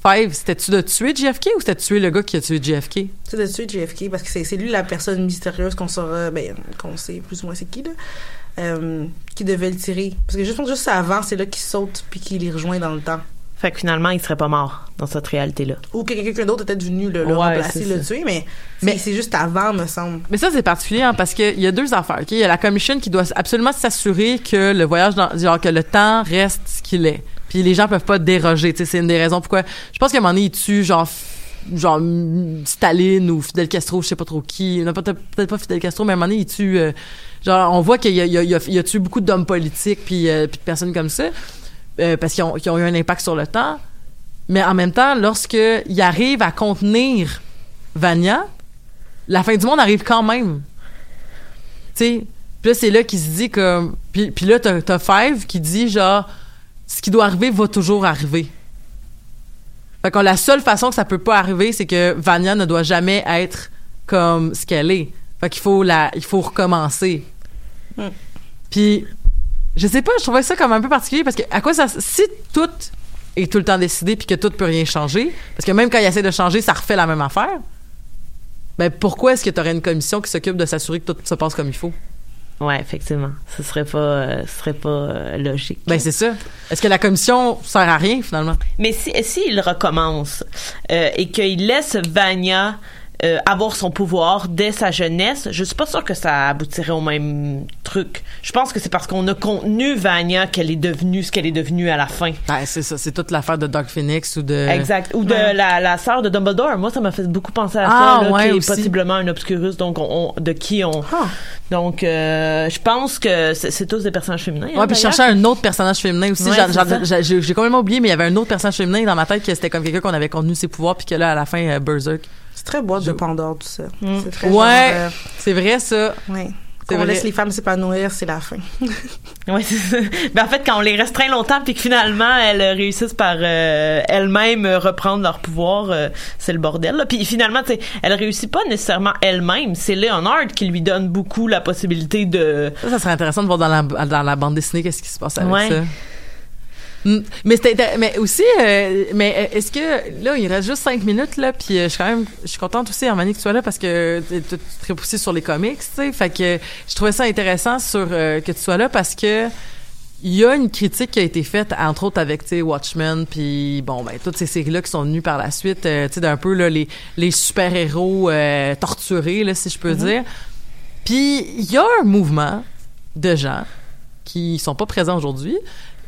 Five, c'était-tu de tuer JFK ou c'était de tuer le gars qui a tué JFK?
C'est de tuer JFK parce que c'est lui la personne mystérieuse qu'on saura, ben, qu'on sait plus ou moins c'est qui, là, euh, qui devait le tirer. Parce que je pense que juste avant, c'est là qu'il saute puis qu'il les rejoint dans le temps.
Fait que finalement, il serait pas mort dans cette réalité-là.
Ou que quelqu'un d'autre était venu le, le
Ouais,
remplacer, le tuer, mais,
Mais-
c'est juste avant, me semble.
Mais ça, c'est particulier hein, parce qu'il y a deux affaires. ok? Il y a la commission qui doit absolument s'assurer que le voyage, dans, genre que le temps reste ce qu'il est. Puis les gens peuvent pas déroger. C'est une des raisons pourquoi. Je pense qu'à un moment donné, il tue genre genre Staline ou Fidel Castro, je sais pas trop qui. Peut-être pas Fidel Castro, mais à un moment donné, il tue. euh, genre, on voit qu'il a, a, tué beaucoup d'hommes politiques puis, euh, puis de personnes comme ça euh, parce qu'ils ont, ont eu un impact sur le temps. Mais en même temps, lorsqu'il arrive à contenir Vania, la fin du monde arrive quand même. Tu sais, puis là, c'est là qu'il se dit comme... Puis, puis là, t'as Five qui dit, genre, ce qui doit arriver va toujours arriver. Fait que la seule façon que ça peut pas arriver, c'est que Vania ne doit jamais être comme ce qu'elle est. Fait qu'il faut la... Il faut recommencer.
Mm.
Puis, je sais pas, je trouvais ça comme un peu particulier parce que à quoi ça... Si tout est tout le temps décidé puis que tout peut rien changer, parce que même quand il essaie de changer, ça refait la même affaire, ben pourquoi est-ce que tu aurais une commission qui s'occupe de s'assurer que tout se passe comme il faut?
Ouais, effectivement. Ce serait pas, euh, ce serait pas euh, logique.
Ben c'est ça. Est-ce que la commission sert à rien finalement?
Mais si s'il recommence euh, et qu'il laisse Vania euh, avoir son pouvoir dès sa jeunesse, je suis pas sûre que ça aboutirait au même truc. Je pense que c'est parce qu'on a contenu Vania qu'elle est devenue ce qu'elle est devenue à la fin.
Ben c'est ça, c'est toute l'affaire de Dark Phoenix ou de...
Exact. Ou de
Ouais.
la, la sœur de Dumbledore. Moi, ça m'a fait beaucoup penser à
Ah,
ça, là,
ouais,
qui est possiblement un obscurus, donc on, on- de qui on.
Ah.
Donc, euh, je pense que c'est tous des personnages féminins. hein,
Ouais, puis je cherchais un autre personnage féminin aussi.
Ouais,
j'ai complètement oublié, mais il y avait un autre personnage féminin dans ma tête que c'était comme quelqu'un qu'on avait contenu ses pouvoirs, puis que là, à la fin, euh, Berserk.
C'est très boîte de Pandore, tout ça.
Mm.
C'est très
Ouais,
euh,
c'est vrai ça.
ouais. Quand on
vrai.
laisse les femmes s'épanouir, c'est la fin.
Ouais, c'est ça. Ben, en fait, quand on les restreint longtemps puis que finalement elles euh, réussissent par euh, elles-mêmes euh, reprendre leur pouvoir, euh, c'est le bordel. Là. Puis finalement, tu sais, elle réussit pas nécessairement elle-même. C'est Leonard qui lui donne beaucoup la possibilité de.
Ça, ça serait intéressant de voir dans la, dans la bande dessinée qu'est-ce qui se passe avec
Ouais.
ça. Mais mais aussi euh, mais euh, est-ce que là il reste juste cinq minutes là puis euh, je suis quand même je suis contente aussi Armani que tu sois là parce que tu te aussi sur les comics tu sais. Fait que je trouvais ça intéressant sur euh, que tu sois là parce que il y a une critique qui a été faite entre autres avec Watchmen puis bon ben toutes ces séries là qui sont venues par la suite tu sais d'un peu là les les super-héros torturés là si je peux dire. Puis il y a un mouvement de gens qui sont pas présents aujourd'hui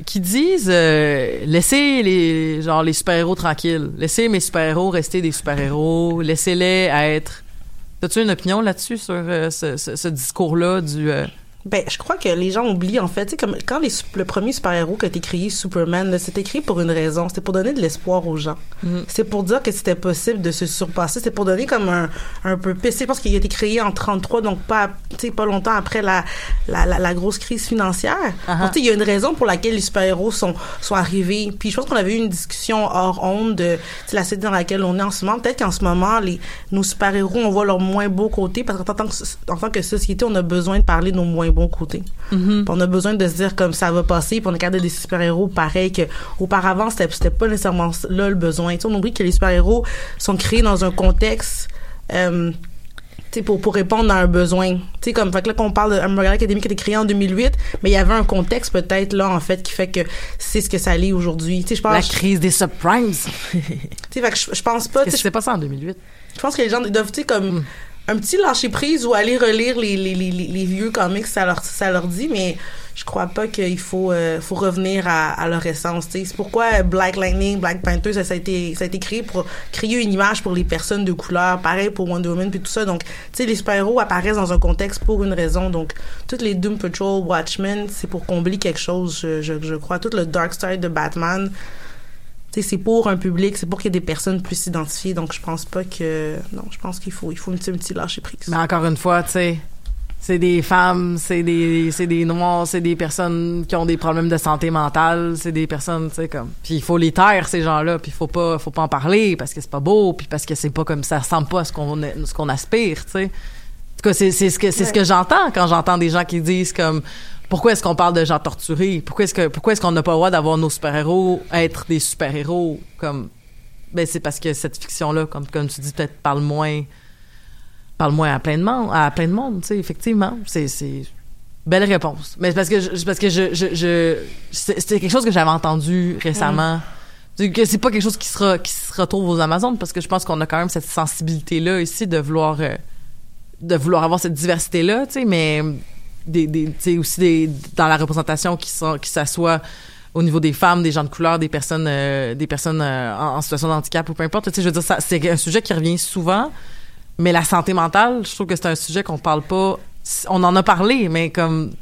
qui disent euh, laissez les genre les super-héros tranquilles, laissez mes super-héros rester des super-héros, laissez-les être. T'as-tu une opinion là-dessus sur euh, ce, ce- ce discours-là du euh,
Ben, je crois que les gens oublient, en fait. Tu sais, comme quand les, le premier super-héros qui a été créé, Superman, c'était créé pour une raison. C'était pour donner de l'espoir aux gens. C'est pour dire que c'était possible de se surpasser. C'est pour donner comme un, un peu Je pense qu'il a été créé en 33, donc pas, tu sais, pas longtemps après la, la, la, la grosse crise financière. Donc, tu sais, il y a une raison pour laquelle les super-héros sont, sont arrivés. Puis je pense qu'on avait eu une discussion hors onde de tu sais, la société dans laquelle on est en ce moment. Peut-être qu'en ce moment, les, nos super-héros, on voit leur moins beau côté parce qu'en tant que, en tant que société, on a besoin de parler de nos moins bons côtés. Puis On a besoin de se dire comme ça va passer, puis on capable des super-héros pareil que auparavant c'était c'était pas nécessairement là le besoin. Tu sais, on oublie que les super-héros sont créés dans un contexte euh, pour, pour répondre à un besoin. Tu sais, comme, fait que là, qu'on parle de Umbrella Academy qui a été créé en 2008, mais il y avait un contexte peut-être là, en fait, qui fait que c'est ce que ça l'est aujourd'hui. Tu sais, je
la
pense,
crise des subprimes
sais, fait que je, je pense pas,
qui s'est passé en 2008
je pense que les gens doivent, tu sais, comme un petit lâcher prise ou aller relire les, les, les, les vieux comics, ça leur, ça leur dit, mais je crois pas qu'il faut, euh, faut revenir à, à leur essence. C'est pourquoi Black Lightning, Black Panther, ça, ça a été, ça a été créé pour créer une image pour les personnes de couleur, pareil pour Wonder Woman puis tout ça. Donc, tu sais, les super-héros apparaissent dans un contexte pour une raison. Donc, toutes les Doom Patrol, Watchmen, c'est pour combler quelque chose, je, je, je crois. Tout le Dark Side de Batman, c'est pour un public, c'est pour qu'il y ait des personnes plus s'identifier. Donc, je pense pas que. Non, je pense qu'il faut, il faut un petit, un petit lâcher prise.
Mais encore une fois, tu sais, c'est des femmes, c'est des, c'est des noirs, c'est des personnes qui ont des problèmes de santé mentale, c'est des personnes, tu sais, comme. Puis il faut les taire, ces gens-là, puis il faut pas, faut pas en parler parce que c'est pas beau, puis parce que c'est pas comme ça ressemble pas à ce qu'on, ce qu'on aspire, tu sais. En tout cas, c'est, c'est ce que, c'est ce que j'entends quand j'entends des gens qui disent comme, pourquoi est-ce qu'on parle de gens torturés? Pourquoi est-ce que, pourquoi est-ce qu'on n'a pas le droit d'avoir nos super-héros être des super-héros? Comme, ben, c'est parce que cette fiction-là, comme, comme tu dis, peut-être parle moins, parle moins à plein de monde, à plein de monde, tu sais, effectivement. C'est, c'est, belle réponse. Mais c'est parce que je, parce que je, je, je c'est- c'était quelque chose que j'avais entendu récemment. C'est pas quelque chose qui sera, qui se retrouve aux Amazones parce que je pense qu'on a quand même cette sensibilité-là ici de vouloir, euh, de vouloir avoir cette diversité-là, tu sais, mais des, des, aussi des, dans la représentation qui sont, qui s'assoit au niveau des femmes, des gens de couleur, des personnes, euh, des personnes euh, en, en situation de handicap ou peu importe. Tu sais, je veux dire, c'est un sujet qui revient souvent. Mais la santé mentale, je trouve que c'est un sujet qu'on parle pas. On en a parlé, mais comme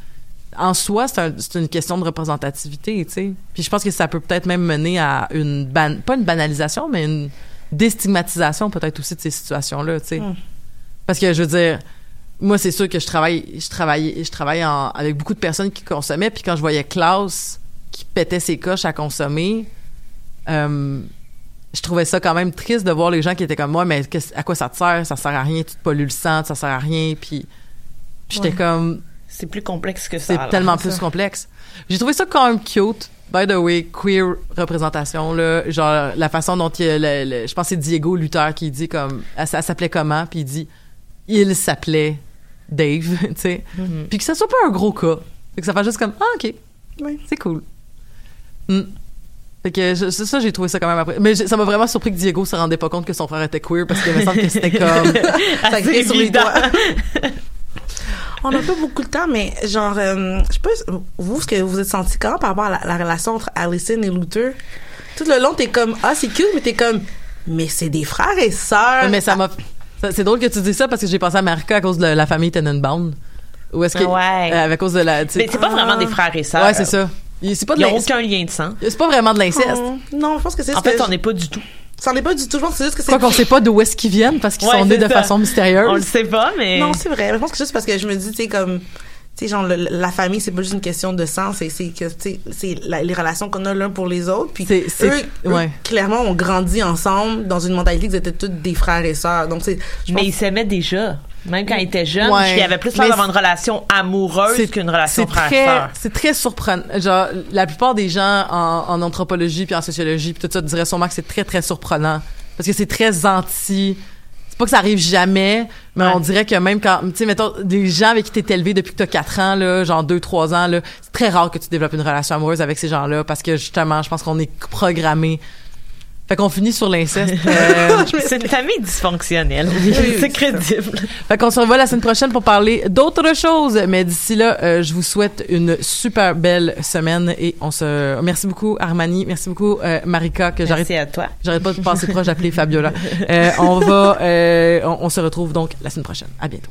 en soi, c'est un- c'est une question de représentativité, tu sais. Puis je pense que ça peut peut-être même mener à une ban- pas une banalisation, mais une déstigmatisation peut-être aussi de ces situations-là, tu sais. Parce que je veux dire, moi c'est sûr que je travaille, je travaille, je travaille en- avec beaucoup de personnes qui consommaient, puis quand je voyais Klaus qui pétait ses coches à consommer, euh, je trouvais ça quand même triste de voir les gens qui étaient comme moi, mais à quoi ça te sert? Ça sert à rien, tu te pollues le sang, ça sert à rien, puis j'étais comme
C'est plus complexe que ça.
c'est tellement plus complexe. J'ai trouvé ça quand même cute. By the way, queer représentation là, genre la façon dont il, le- le- je pense que c'est Diego Luther qui dit comme elle s'appelait comment? Puis il dit il s'appelait Dave, tu sais. Puis que ça soit pas un gros cas. Fait que ça fait juste comme ah OK.
Oui.
C'est cool. Hmm. Fait que je- c'est ça j'ai trouvé ça quand même après. Mais ça m'a vraiment surpris que Diego se rendait pas compte que son frère était queer parce qu'il me semble que c'était comme
Ça crée sur les doigts. On n'a pas beaucoup de temps, mais genre, euh, je sais pas, vous, ce que vous êtes senti comment par rapport à la, la relation entre Allison et Luther? Tout le long, t'es comme, ah, c'est cute, mais t'es comme, mais c'est des frères et sœurs.
mais ça m'a c'est drôle que tu dis ça parce que j'ai pensé à Marika à cause de la famille Tenenbaum. Ou est-ce que
Ouais.
euh, à cause de la
Mais c'est pas vraiment des frères et sœurs.
Ouais, c'est ça. Il- C'est pas de
Ils ont
l'inceste.
aucun lien de sang.
C'est pas vraiment de l'inceste.
Oh, non, je pense que c'est
En
ce que
fait, on n'est pas du tout.
Ça n'est pas du tout. Je pense que c'est juste que c'est.
Quoi qu'on sait pas d'où est-ce qu'ils viennent parce qu'ils
Ouais,
sont nés de
ça.
façon
On le
mystérieuse.
sait pas, mais.
Non, c'est vrai. Je pense que c'est juste parce que je me dis, tu sais, comme, tu sais, genre, le- la famille, c'est pas juste une question de sang, c'est, c'est que, tu sais, c'est les relations qu'on a l'un pour les autres. Puis,
C'est- c'est-
eux, eux,
ouais.
clairement, ont grandi ensemble dans une mentalité qu'ils étaient tous des frères et sœurs. Donc, c'est,
mais ils s'aimaient déjà. Même quand il était jeune,
Ouais.
il avait plus l'air d'avoir une relation amoureuse qu'une relation
c'est très,
frère-sœur.
c'est très surprenant. Genre, la plupart des gens en, en anthropologie puis en sociologie puis tout ça diraient sûrement que c'est très très surprenant parce que c'est très anti. C'est pas que ça arrive jamais, mais on dirait que même quand, tu sais, mettons, des gens avec qui t'es élevé depuis que t'as 4 ans, là, genre 2, 3 ans, là, c'est très rare que tu développes une relation amoureuse avec ces gens-là parce que justement, je pense qu'on est programmé. Fait qu'on finit sur l'inceste. Euh,
C'est une famille dysfonctionnelle. c'est crédible.
Fait qu'on se revoit la semaine prochaine pour parler d'autres choses. Mais d'ici là, euh, je vous souhaite une super belle semaine et on se. Merci beaucoup Armani, merci beaucoup euh, Marika que j'arrête.
Merci à toi.
J'arrête pas de passer proche d'appeler Fabiola. On va, on, on se retrouve donc la semaine prochaine. À bientôt.